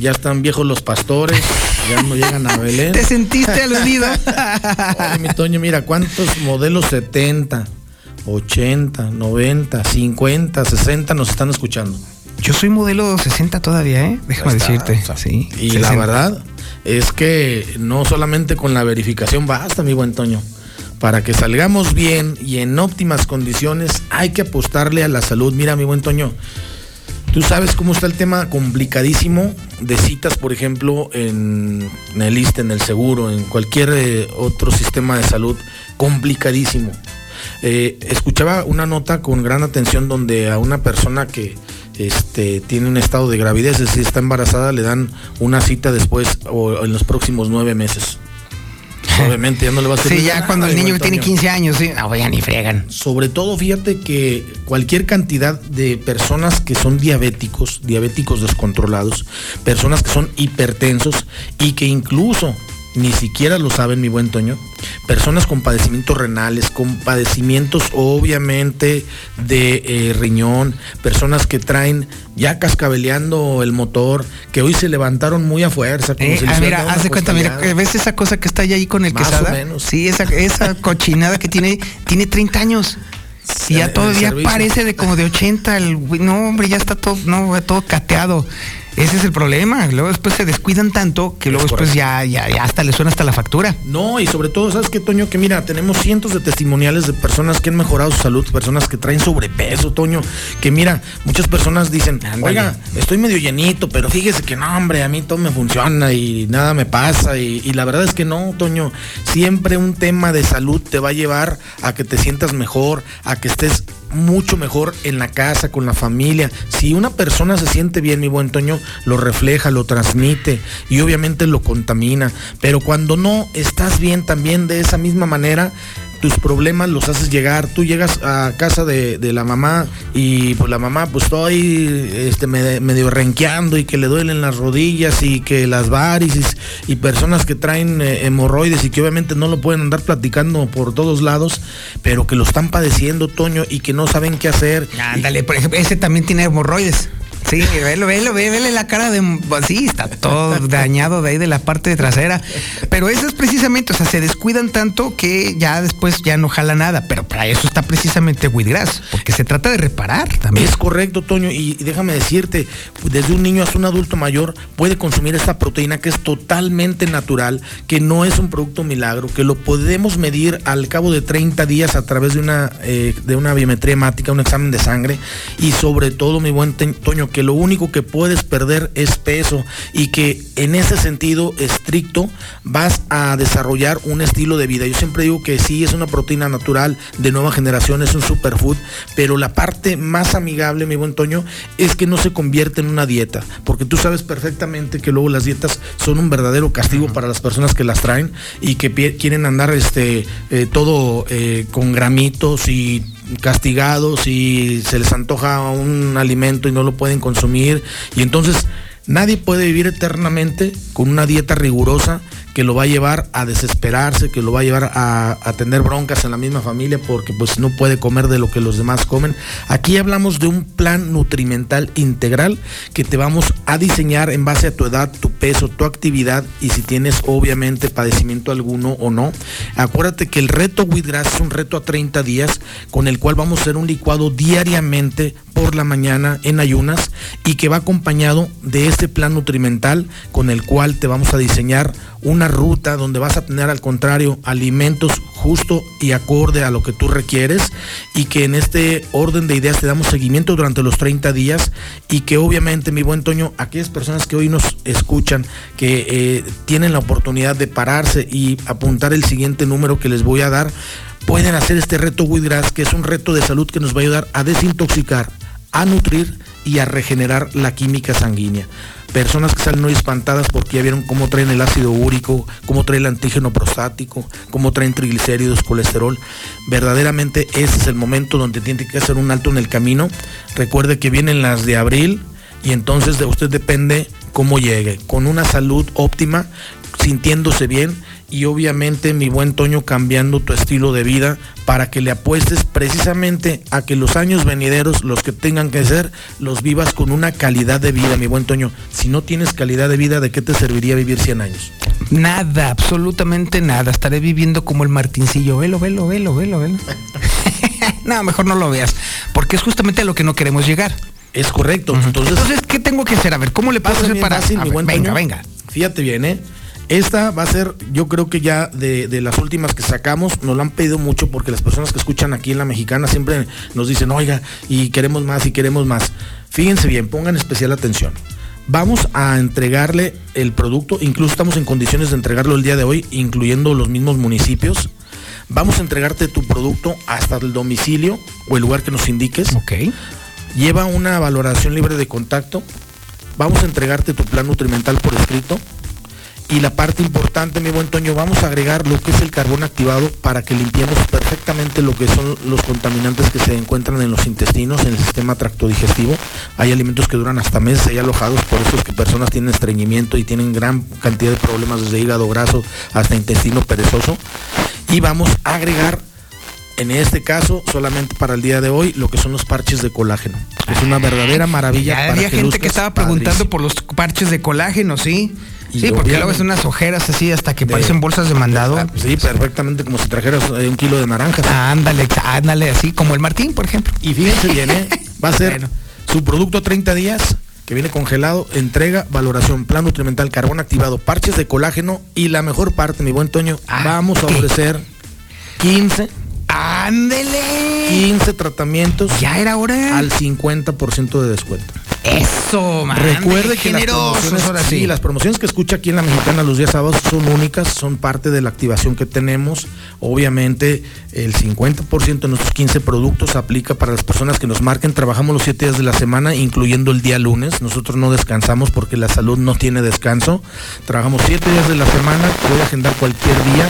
ya están viejos los pastores, ya no llegan a Belén. ¿Te sentiste aludido? Oye, mi Toño, mira, ¿cuántos modelos 70, 80, 90, 50, 60 nos están escuchando? Yo soy modelo 60 todavía, ¿eh? Déjame decirte. sí. Y la verdad es que no solamente con la verificación basta, mi buen Toño. Para que salgamos bien y en óptimas condiciones hay que apostarle a la salud. Mira, mi buen Toño, tú sabes cómo está el tema complicadísimo de citas, por ejemplo, en, en el ISTE, en el seguro, en cualquier eh, otro sistema de salud. Complicadísimo. Eh, escuchaba una nota con gran atención donde a una persona que este, tiene un estado de gravidez, es decir, está embarazada, le dan una cita después o en los próximos nueve meses. Obviamente ya no le va a servir Sí, ya nada, cuando el niño tiene Toño. 15 años, sí. No, ya ni fregan. Sobre todo, fíjate que cualquier cantidad de personas que son diabéticos, diabéticos descontrolados, personas que son hipertensos y que incluso ni siquiera lo saben, mi buen Toño, personas con padecimientos renales, con padecimientos obviamente de eh, riñón, personas que traen ya cascabeleando el motor, que hoy se levantaron muy a fuerza. como Eh, si ah, mira, haz de cuenta, mira. ¿ves esa cosa que está ahí con el Más o quesada? menos. Sí, esa, esa cochinada que tiene, tiene 30 años. Y ya todavía parece de como de 80, el no hombre, ya está todo, no, todo cateado. Ese es el problema. Luego después se descuidan tanto que luego después ya, ya, ya hasta le suena hasta la factura. No, y sobre todo, ¿sabes qué, Toño? Que mira, tenemos cientos de testimoniales de personas que han mejorado su salud, personas que traen sobrepeso, Toño. Que mira, muchas personas dicen, oiga, estoy medio llenito, pero fíjese que no, hombre, a mí todo me funciona y nada me pasa. Y, y la verdad es que no, Toño. Siempre un tema de salud te va a llevar a que te sientas mejor, a que estés mucho mejor en la casa, con la familia. Si una persona se siente bien, mi buen Toño, lo refleja, lo transmite y obviamente lo contamina. Pero cuando no estás bien también de esa misma manera, tus problemas los haces llegar. Tú llegas a casa de, la mamá y pues la mamá pues estoy este, me- medio renqueando y que le duelen las rodillas y que las varices y personas que traen eh, hemorroides y que obviamente no lo pueden andar platicando por todos lados, pero que lo están padeciendo, Toño, y que no saben qué hacer. Ándale, por ejemplo, ese también tiene hemorroides. Sí, velo, velo, ve- vele la cara de... Sí, está todo dañado de ahí de la parte trasera. Pero eso es precisamente, o sea, se descuidan tanto que ya después ya no jala nada. Pero para eso está precisamente Wheatgrass, porque se trata de reparar también. Es correcto, Toño, y déjame decirte, desde un niño hasta un adulto mayor puede consumir esta proteína que es totalmente natural, que no es un producto milagro, que lo podemos medir al cabo de 30 días a través de una, eh, de una biometría hemática, un examen de sangre, y sobre todo, mi buen Toño, que lo único que puedes perder es peso y que en ese sentido estricto vas a desarrollar un estilo de vida. Yo siempre digo que sí es una proteína natural de nueva generación, es un superfood, pero la parte más amigable, mi buen Toño, es que no se convierte en una dieta, porque tú sabes perfectamente que luego las dietas son un verdadero castigo para las personas que las traen y que quieren andar este eh, todo eh, con gramitos y castigados y se les antoja un alimento y no lo pueden consumir. Y entonces Nadie puede vivir eternamente con una dieta rigurosa que lo va a llevar a desesperarse, que lo va a llevar a, tener broncas en la misma familia porque pues no puede comer de lo que los demás comen. Aquí hablamos de un plan nutrimental integral que te vamos a diseñar en base a tu edad, tu peso, tu actividad y si tienes obviamente padecimiento alguno o no. Acuérdate que el reto Wheatgrass es un reto a 30 días con el cual vamos a hacer un licuado diariamente por la mañana en ayunas y que va acompañado de este plan nutrimental con el cual te vamos a diseñar una ruta donde vas a tener al contrario alimentos justo y acorde a lo que tú requieres y que en este orden de ideas te damos seguimiento durante los 30 días y que obviamente mi buen Toño, aquellas personas que hoy nos escuchan, que eh, tienen la oportunidad de pararse y apuntar el siguiente número que les voy a dar, pueden hacer este reto Wheatgrass, que es un reto de salud que nos va a ayudar a desintoxicar, a nutrir y a regenerar la química sanguínea. Personas que salen hoy espantadas porque ya vieron cómo traen el ácido úrico, cómo trae el antígeno prostático, cómo traen triglicéridos, colesterol. Verdaderamente ese es el momento donde tiene que hacer un alto en el camino. Recuerde que vienen las de abril y entonces de usted depende cómo llegue, con una salud óptima, sintiéndose bien y obviamente mi buen Toño cambiando tu estilo de vida para que le apuestes precisamente a que los años venideros, los que tengan que ser, los vivas con una calidad de vida, mi buen Toño. Si no tienes calidad de vida, ¿de qué te serviría vivir 100 años? Nada, absolutamente nada. Estaré viviendo como el Martincillo. Velo, velo, velo, velo, velo. no, mejor no lo veas, porque es justamente a lo que no queremos llegar. Es correcto. Entonces, Entonces, ¿qué tengo que hacer? A ver, ¿cómo le puedo hacer para...? fácil, A ver, venga, Toño. venga. Fíjate bien, ¿eh? Esta va a ser, yo creo que ya de, de las últimas que sacamos, nos lo han pedido mucho porque las personas que escuchan aquí en la mexicana siempre nos dicen, oiga, y queremos más y queremos más. Fíjense bien, pongan especial atención. Vamos a entregarle el producto, incluso estamos en condiciones de entregarlo el día de hoy, incluyendo los mismos municipios. Vamos a entregarte tu producto hasta el domicilio o el lugar que nos indiques. Ok. Lleva una valoración libre de contacto. Vamos a entregarte tu plan nutrimental por escrito. Y la parte importante, mi buen Toño, vamos a agregar lo que es el carbón activado para que limpiemos perfectamente lo que son los contaminantes que se encuentran en los intestinos, en el sistema tractodigestivo. Hay alimentos que duran hasta meses ahí alojados, por eso es que personas tienen estreñimiento y tienen gran cantidad de problemas desde hígado graso hasta intestino perezoso. Y vamos a agregar en este caso, solamente para el día de hoy, lo que son los parches de colágeno. Es una verdadera maravilla. Ya para había gente que estaba preguntando por los parches de colágeno, ¿sí? Sí, porque luego es unas ojeras así hasta que De- parecen bolsas de mandado. Ah, Sí, perfectamente como si trajeras eh, un kilo de naranjas. Ándale, ándale, así como el Martín, por ejemplo. Y fíjense bien, ¿eh? Va a ser su producto a 30 días, que viene congelado, entrega, valoración, plan nutrimental, carbón activado, parches de colágeno y la mejor parte, mi buen Toño, vamos a ofrecer 15. ¡Ándele! 15 tratamientos. Ya era hora. Al 50% de descuento. Eso, man. Recuerde que las promociones, ahora sí, sí. las promociones que escucha aquí en la Mexicana los días sábados son únicas, son parte de la activación que tenemos. Obviamente, el 50% de nuestros 15 productos aplica para las personas que nos marquen. Trabajamos los 7 días de la semana, incluyendo el día lunes. Nosotros no descansamos porque la salud no tiene descanso. Trabajamos 7 días de la semana, puede agendar cualquier día.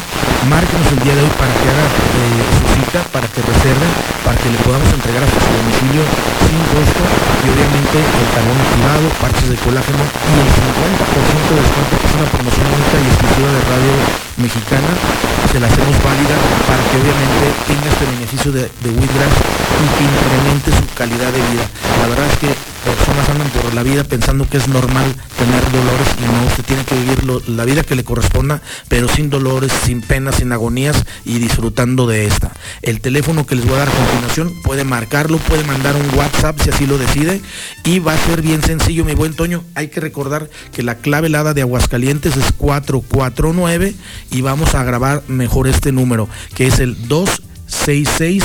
Márquenos el día de hoy para que haga eh, su cita, para que reserve, para que le podamos entregar hasta su domicilio sin costo y obviamente el talón activado, parches de colágeno y el 50% de descuento, es una promoción única y exclusiva de Radio Mexicana, se la hacemos válida para que obviamente tenga este beneficio de, de Wheatgrass y que incremente su calidad de vida. La verdad es que personas andan por la vida pensando que es normal tener dolores y no, usted tiene que vivir la vida que le corresponda, pero sin dolores, sin penas, sin agonías y disfrutando de esta. El teléfono que les voy a dar a continuación puede marcarlo, puede mandar un WhatsApp si así lo decide y va a ser bien sencillo, mi buen Toño. Hay que recordar que la clave helada de Aguascalientes es 449 y vamos a grabar mejor este número, que es el 266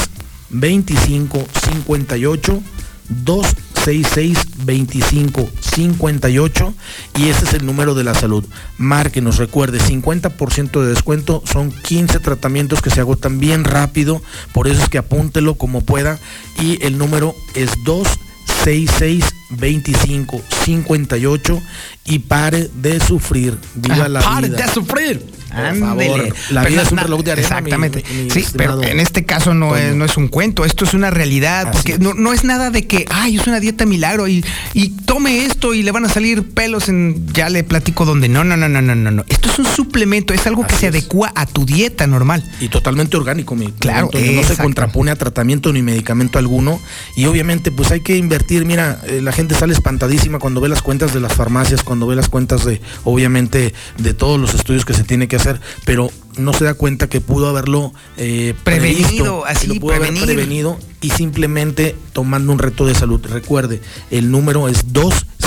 2558 266 2558 y ese es el número de la salud. Márquenos, recuerde, 50% de descuento, son 15 tratamientos que se agotan bien rápido, por eso es que apúntelo como pueda y el número es 266 2558 y pare de sufrir. Viva la Pare vida. de sufrir. Por Ándele. favor, La vida es un reloj de arena. Exactamente. mi- mi sí, pero en este caso no Toño. es, no es un cuento, esto es una realidad, porque no, no es nada de que, ay, es una dieta milagro y, y tome esto y le van a salir pelos en, ya le platico dónde. No, no, no, no, no, no, no. Esto es un suplemento, es algo que se adecua a tu dieta normal. y totalmente orgánico, mi Claro, no se contrapone a tratamiento ni medicamento alguno y obviamente pues hay que invertir, mira, eh, la gente sale espantadísima cuando ve las cuentas de las farmacias, cuando ve las cuentas de obviamente de todos los estudios que se tiene que hacer, pero no se da cuenta que pudo haberlo eh, Prevenido, previsto, así, lo pudo haber prevenido y simplemente tomando un reto de salud. Recuerde, el número es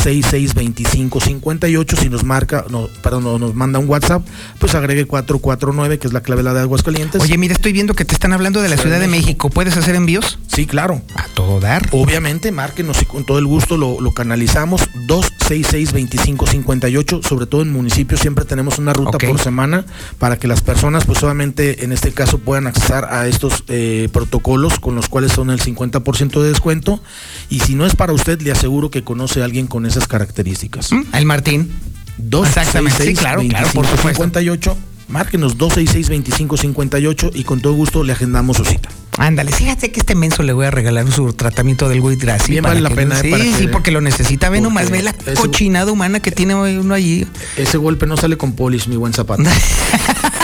266-2558. Si nos marca, no, perdón, no, nos manda un WhatsApp, pues agregue 449, que es la clave la de Aguascalientes. Oye, mira, estoy viendo que te están hablando de la Ciudad de México. ¿Puedes hacer envíos? Sí, claro. A todo dar. Obviamente, márquenos y con todo el gusto lo, lo canalizamos. 266-2558, sobre todo en municipios siempre tenemos una ruta por semana para que las personas, pues obviamente en este caso puedan accesar a estos eh, protocolos con los cuales son el 50% de descuento. Y si no es para usted, le aseguro que conoce a alguien con esas características. El Martín. 266 Exactamente, sí, claro, claro, por supuesto. 58, márquenos 266-2558 y con todo gusto le agendamos su cita. Ándale, fíjate que este menso le voy a regalar su tratamiento del sí, Bien vale la pena, eh, Sí, sí, que- porque lo necesita. Ve nomás, ve la ese- cochinada humana que tiene uno allí. Ese golpe no sale con polish, mi buen zapato.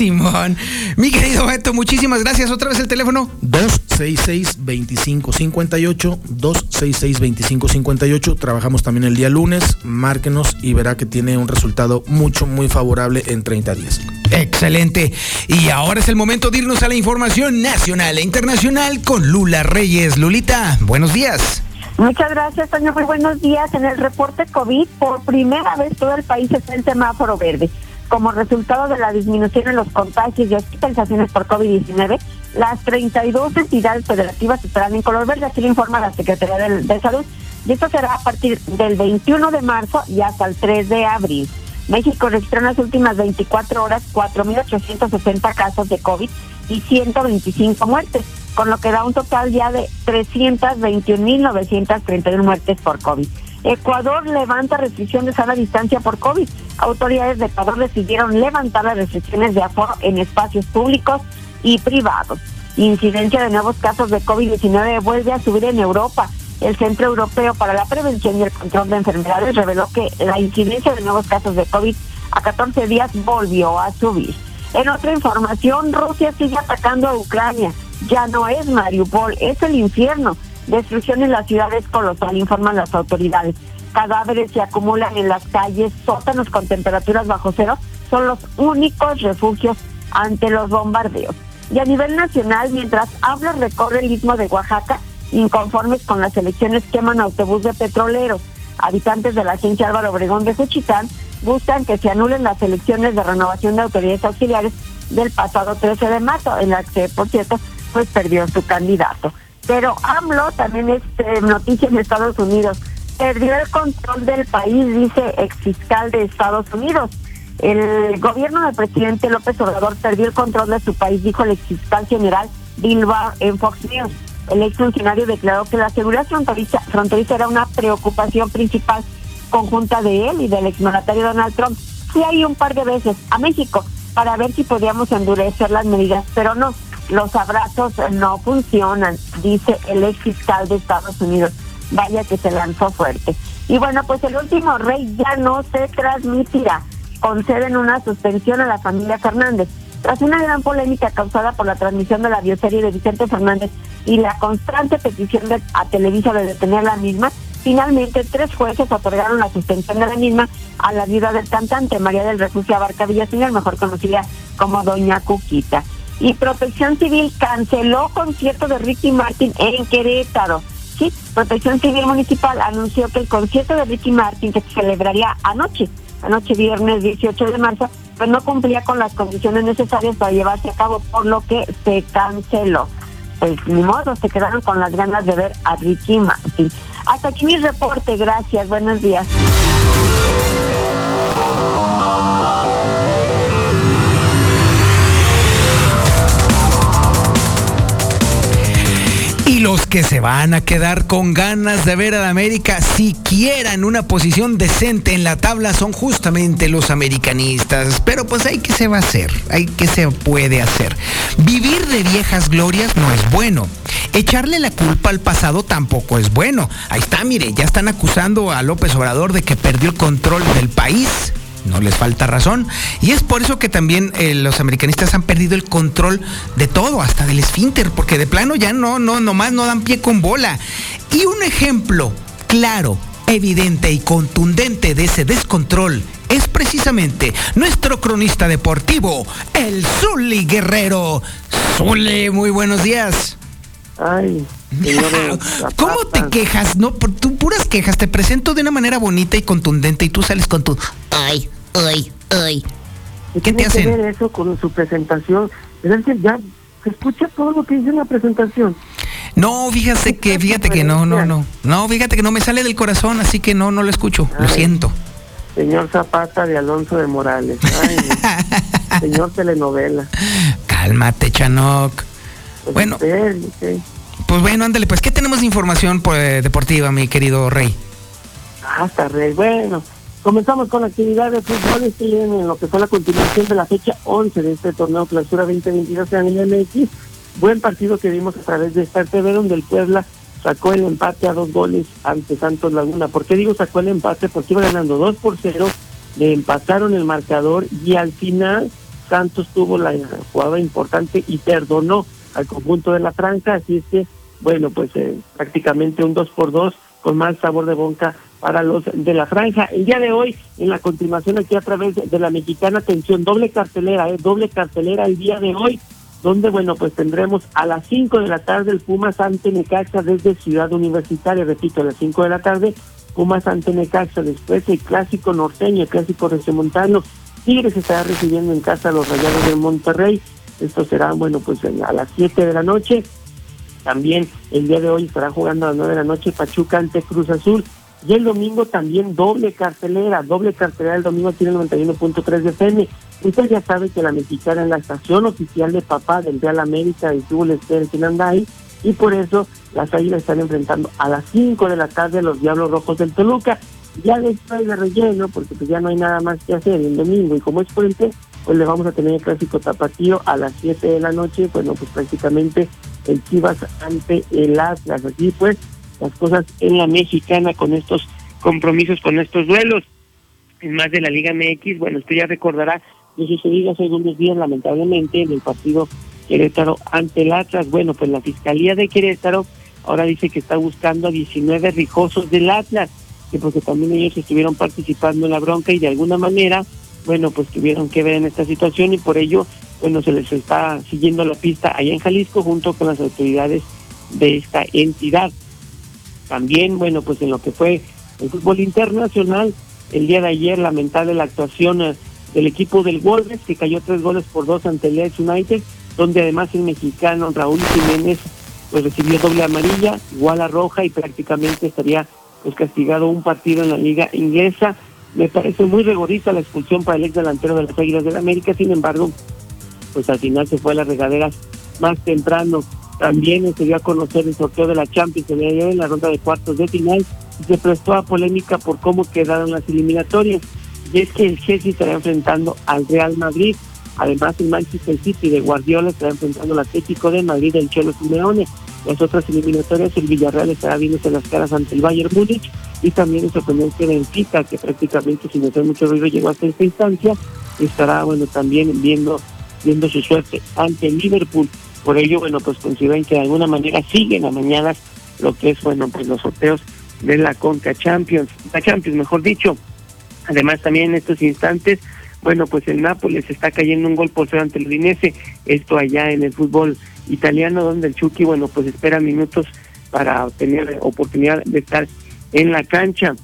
Simón. Mi querido Beto, muchísimas gracias. Otra vez el teléfono. 266-2558, 266-2558. Trabajamos también el día lunes. Márquenos y verá que tiene un resultado mucho, muy favorable en 30 días. Excelente. Y ahora es el momento de irnos a la información nacional e internacional con Lula Reyes. Lulita, buenos días. Muchas gracias, Toño. Muy buenos días. En el reporte COVID, por primera vez todo el país está en semáforo verde. Como resultado de la disminución en los contagios y hospitalizaciones por COVID-19, las 32 entidades federativas estarán en color verde, así lo informa la Secretaría de, de Salud. Y esto será a partir del 21 de marzo y hasta el 3 de abril. México registró en las últimas 24 horas 4.860 casos de COVID y 125 muertes, con lo que da un total ya de 321.931 muertes por COVID. Ecuador levanta restricciones a la distancia por COVID. Autoridades de Ecuador decidieron levantar las restricciones de aforo en espacios públicos y privados. Incidencia de nuevos casos de COVID-19 vuelve a subir en Europa. El Centro Europeo para la Prevención y el Control de Enfermedades reveló que la incidencia de nuevos casos de COVID a 14 días volvió a subir. En otra información, Rusia sigue atacando a Ucrania. Ya no es Mariupol, es el infierno. Destrucción en la ciudad es colosal, informan las autoridades. Cadáveres se acumulan en las calles, sótanos con temperaturas bajo cero son los únicos refugios ante los bombardeos. Y a nivel nacional, mientras habla, recorre el istmo de Oaxaca, inconformes con las elecciones queman autobús de petroleros. Habitantes de la agencia Álvaro Obregón de Juchitán buscan que se anulen las elecciones de renovación de autoridades auxiliares del pasado 13 de marzo, en la que, por cierto, pues perdió su candidato. Pero AMLO también es eh, noticia en Estados Unidos. Perdió el control del país, dice ex fiscal de Estados Unidos. El gobierno del presidente López Obrador perdió el control de su país, dijo el ex fiscal general Bill Barr en Fox News. El ex funcionario declaró que la seguridad fronteriza, fronteriza era una preocupación principal conjunta de él y del exmandatario Donald Trump. Sí hay un par de veces a México para ver si podíamos endurecer las medidas, pero no, los abrazos no funcionan, dice el ex fiscal de Estados Unidos. Vaya que se lanzó fuerte. Y bueno, pues el último rey ya no se transmitirá. Conceden una suspensión a la familia Fernández. Tras una gran polémica causada por la transmisión de la bioserie de Vicente Fernández y la constante petición de, a Televisa de detener la misma, finalmente tres jueces otorgaron la suspensión de la misma a la viuda del cantante, María del Refugio Abarca Villaseñor, mejor conocida como Doña Cuquita. Y Protección Civil canceló concierto de Ricky Martin en Querétaro. Sí, Protección Civil Municipal anunció que el concierto de Ricky Martin que se celebraría anoche, anoche viernes 18 de marzo, pues no cumplía con las condiciones necesarias para llevarse a cabo, por lo que se canceló. Pues ni modo, se quedaron con las ganas de ver a Ricky Martin. Hasta aquí mi reporte, gracias, buenos días. Los que se van a quedar con ganas de ver a la América siquiera en una posición decente en la tabla son justamente los americanistas. Pero pues hay que se va a hacer, hay que se puede hacer. Vivir de viejas glorias no es bueno. Echarle la culpa al pasado tampoco es bueno. Ahí está, mire, ya están acusando a López Obrador de que perdió el control del país no les falta razón. Y es por eso que también eh, los americanistas han perdido el control de todo, hasta del esfínter, porque de plano ya no, no, nomás no dan pie con bola. Y un ejemplo claro, evidente y contundente de ese descontrol es precisamente nuestro cronista deportivo, el Zully Guerrero. Zully, muy buenos días. Ay, ¿Cómo te quejas? No, por tú puras quejas. Te presento de una manera bonita y contundente y tú sales con tu ay, ay, ay. ¿Qué te hacen? Que ver eso con su presentación? Es decir, ya se escucha todo lo que dice en la presentación. No, fíjate que, fíjate que no, no, no. No, fíjate que no me sale del corazón, así que no, no lo escucho. lo siento. Señor Zapata de Alonso de Morales. Ay, señor telenovela. Cálmate, Chanoc. Pues bueno. Pues bueno, ándale, pues, ¿qué tenemos de información pues, deportiva, mi querido Rey? Hasta Rey, bueno. Comenzamos con la actividad de fútbol en lo que fue la continuación de la fecha 11 de este torneo Clausura 2022 en el MX. Buen partido que vimos a través de Star TV, donde el Puebla sacó el empate a dos goles ante Santos Laguna. ¿Por qué digo sacó el empate? Porque iba ganando 2 por 0, le empataron el marcador y al final Santos tuvo la jugada importante y perdonó al conjunto de la franja, así es que, bueno, pues eh, prácticamente un 2 por 2 con más sabor de boca para los de la franja. El día de hoy, en la continuación aquí a través de la mexicana, atención, doble cartelera, eh, doble cartelera el día de hoy, donde, bueno, pues tendremos a las 5 de la tarde el Pumas ante Necaxa desde Ciudad Universitaria, repito, a las 5 de la tarde, Pumas ante Necaxa, después el clásico norteño, el clásico regiomontano, Tigres estará recibiendo en casa a los Rayados de Monterrey, esto será, bueno, pues a las 7 de la noche. También el día de hoy estará jugando a las 9 de la noche Pachuca ante Cruz Azul. Y el domingo también doble cartelera, doble cartelera el domingo tiene 91.3 de FM. Usted ya sabe que la mexicana es la estación oficial de papá del Real América y Tuvo en Anday y por eso las águilas están enfrentando a las 5 de la tarde los Diablos Rojos del Toluca. Ya después de relleno, porque pues ya no hay nada más que hacer el domingo y como es puente, pues le vamos a tener el clásico tapatío a las 7 de la noche, bueno, pues prácticamente el Chivas ante el Atlas. Así pues, las cosas en la mexicana con estos compromisos, con estos duelos. En más de la Liga MX, bueno, usted ya recordará que sucedido hace algunos días, lamentablemente, en el partido Querétaro ante el Atlas. Bueno, pues la Fiscalía de Querétaro ahora dice que está buscando a 19 rijosos del Atlas, que porque también ellos estuvieron participando en la bronca y de alguna manera bueno, pues tuvieron que ver en esta situación y por ello, bueno, se les está siguiendo la pista allá en Jalisco junto con las autoridades de esta entidad. También, bueno, pues en lo que fue el fútbol internacional, el día de ayer lamentable la actuación eh, del equipo del Wolves que cayó tres goles por dos ante el Leeds United, donde además el mexicano Raúl Jiménez pues recibió doble amarilla, igual a roja y prácticamente estaría pues castigado un partido en la liga inglesa. Me parece muy rigorista la expulsión para el ex delantero de las Águilas del América, sin embargo, pues al final se fue a las regaderas más temprano. También se dio a conocer el sorteo de la Champions de hoy en la ronda de cuartos de final y se prestó a polémica por cómo quedaron las eliminatorias. Y es que el Chelsea estará enfrentando al Real Madrid. Además, el Manchester City de Guardiola estará enfrentando al Atlético de Madrid del Cholo Simeone. Las otras eliminatorias, el Villarreal estará viéndose las caras ante el Bayern Múnich y también el sorprendente Benfica, que prácticamente sin hacer mucho ruido llegó hasta esta instancia, estará bueno también viendo viendo su suerte ante el Liverpool. Por ello, bueno, pues consideran que de alguna manera siguen a mañana lo que es, bueno, pues los sorteos de la Conca Champions, la Champions, mejor dicho. Además, también en estos instantes, bueno, pues el Nápoles está cayendo un gol por cero ante el Udinese, esto allá en el fútbol italiano, donde el Chucky, bueno, pues espera minutos para tener oportunidad de estar en la cancha.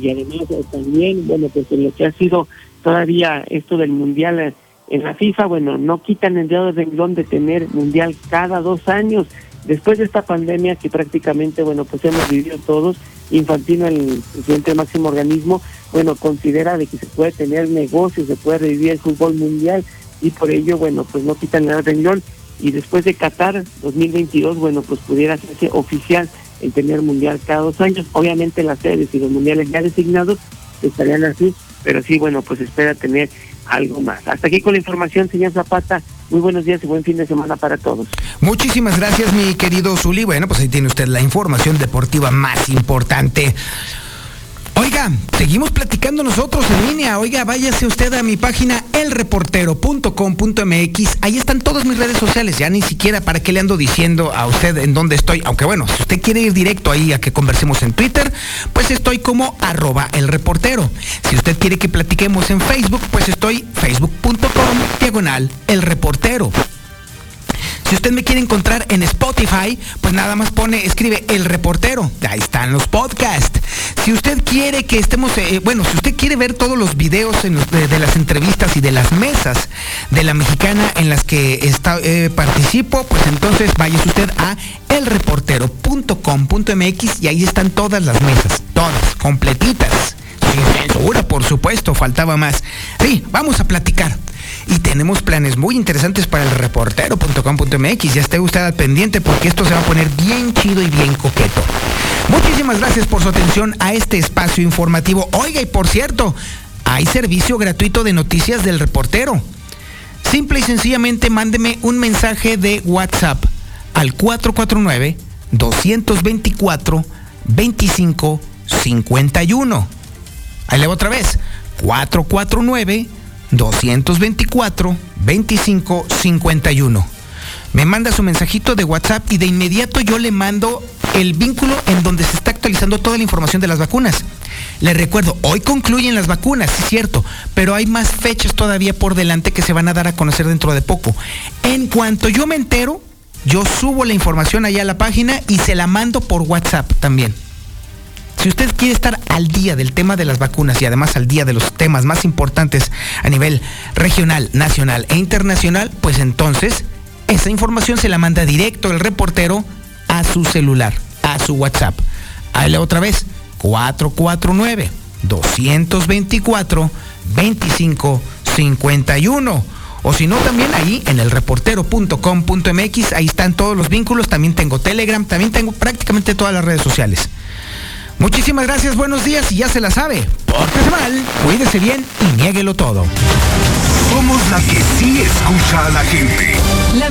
Y además eh, también, bueno, pues en lo que ha sido todavía esto del Mundial eh, en la FIFA, bueno, no quitan el dedo de renglón de tener Mundial cada dos años. Después de esta pandemia que prácticamente, bueno, pues hemos vivido todos, Infantino, el presidente máximo organismo, bueno, considera de que se puede tener negocios, se puede revivir el fútbol mundial y por ello, bueno, pues no quitan el renglón. Y después de Qatar 2022, bueno, pues pudiera hacerse oficial el tener mundial cada dos años. Obviamente las sedes y los mundiales ya designados estarían así, pero sí, bueno, pues espera tener algo más. Hasta aquí con la información, señor Zapata. Muy buenos días y buen fin de semana para todos. Muchísimas gracias, mi querido Zuli. Bueno, pues ahí tiene usted la información deportiva más importante. Oiga, seguimos platicando nosotros en línea. Oiga, váyase usted a mi página elreportero.com.mx. Ahí están todas mis redes sociales. Ya ni siquiera para qué le ando diciendo a usted en dónde estoy. Aunque bueno, si usted quiere ir directo ahí a que conversemos en Twitter, pues estoy como arroba el reportero. Si usted quiere que platiquemos en Facebook, pues estoy facebook.com diagonal el reportero. Si usted me quiere encontrar en Spotify, pues nada más pone, escribe El Reportero. Ahí están los podcasts. Si usted quiere que estemos, eh, bueno, si usted quiere ver todos los videos en los- de, de las entrevistas y de las mesas de la mexicana en las que está, eh, participo, pues entonces vaya usted a elreportero.com.mx y ahí están todas las mesas, todas, completitas. Sin censura, por supuesto, faltaba más. Sí, vamos a platicar. Y tenemos planes muy interesantes para el reportero.com.mx. Ya esté usted al pendiente porque esto se va a poner bien chido y bien coqueto. Muchísimas gracias por su atención a este espacio informativo. Oiga, y por cierto, hay servicio gratuito de noticias del reportero. Simple y sencillamente mándeme un mensaje de WhatsApp al 449 224 25 51. Ahí le otra vez. 449 224 25 51. Me manda su mensajito de WhatsApp y de inmediato yo le mando el vínculo en donde se está actualizando toda la información de las vacunas. Le recuerdo, hoy concluyen las vacunas, sí es cierto, pero hay más fechas todavía por delante que se van a dar a conocer dentro de poco. En cuanto yo me entero, yo subo la información allá a la página y se la mando por WhatsApp también. Si usted quiere estar al día del tema de las vacunas y además al día de los temas más importantes a nivel regional, nacional e internacional, pues entonces esa información se la manda directo el reportero a su celular, a su WhatsApp. Ahí le otra vez, 449 224 25 51. O si no, también ahí en el reportero.com.mx, ahí están todos los vínculos, también tengo Telegram, también tengo prácticamente todas las redes sociales. Muchísimas gracias, buenos días y ya se la sabe. Pórtese mal, cuídese bien y niéguelo todo. Somos la que sí escucha a la gente. La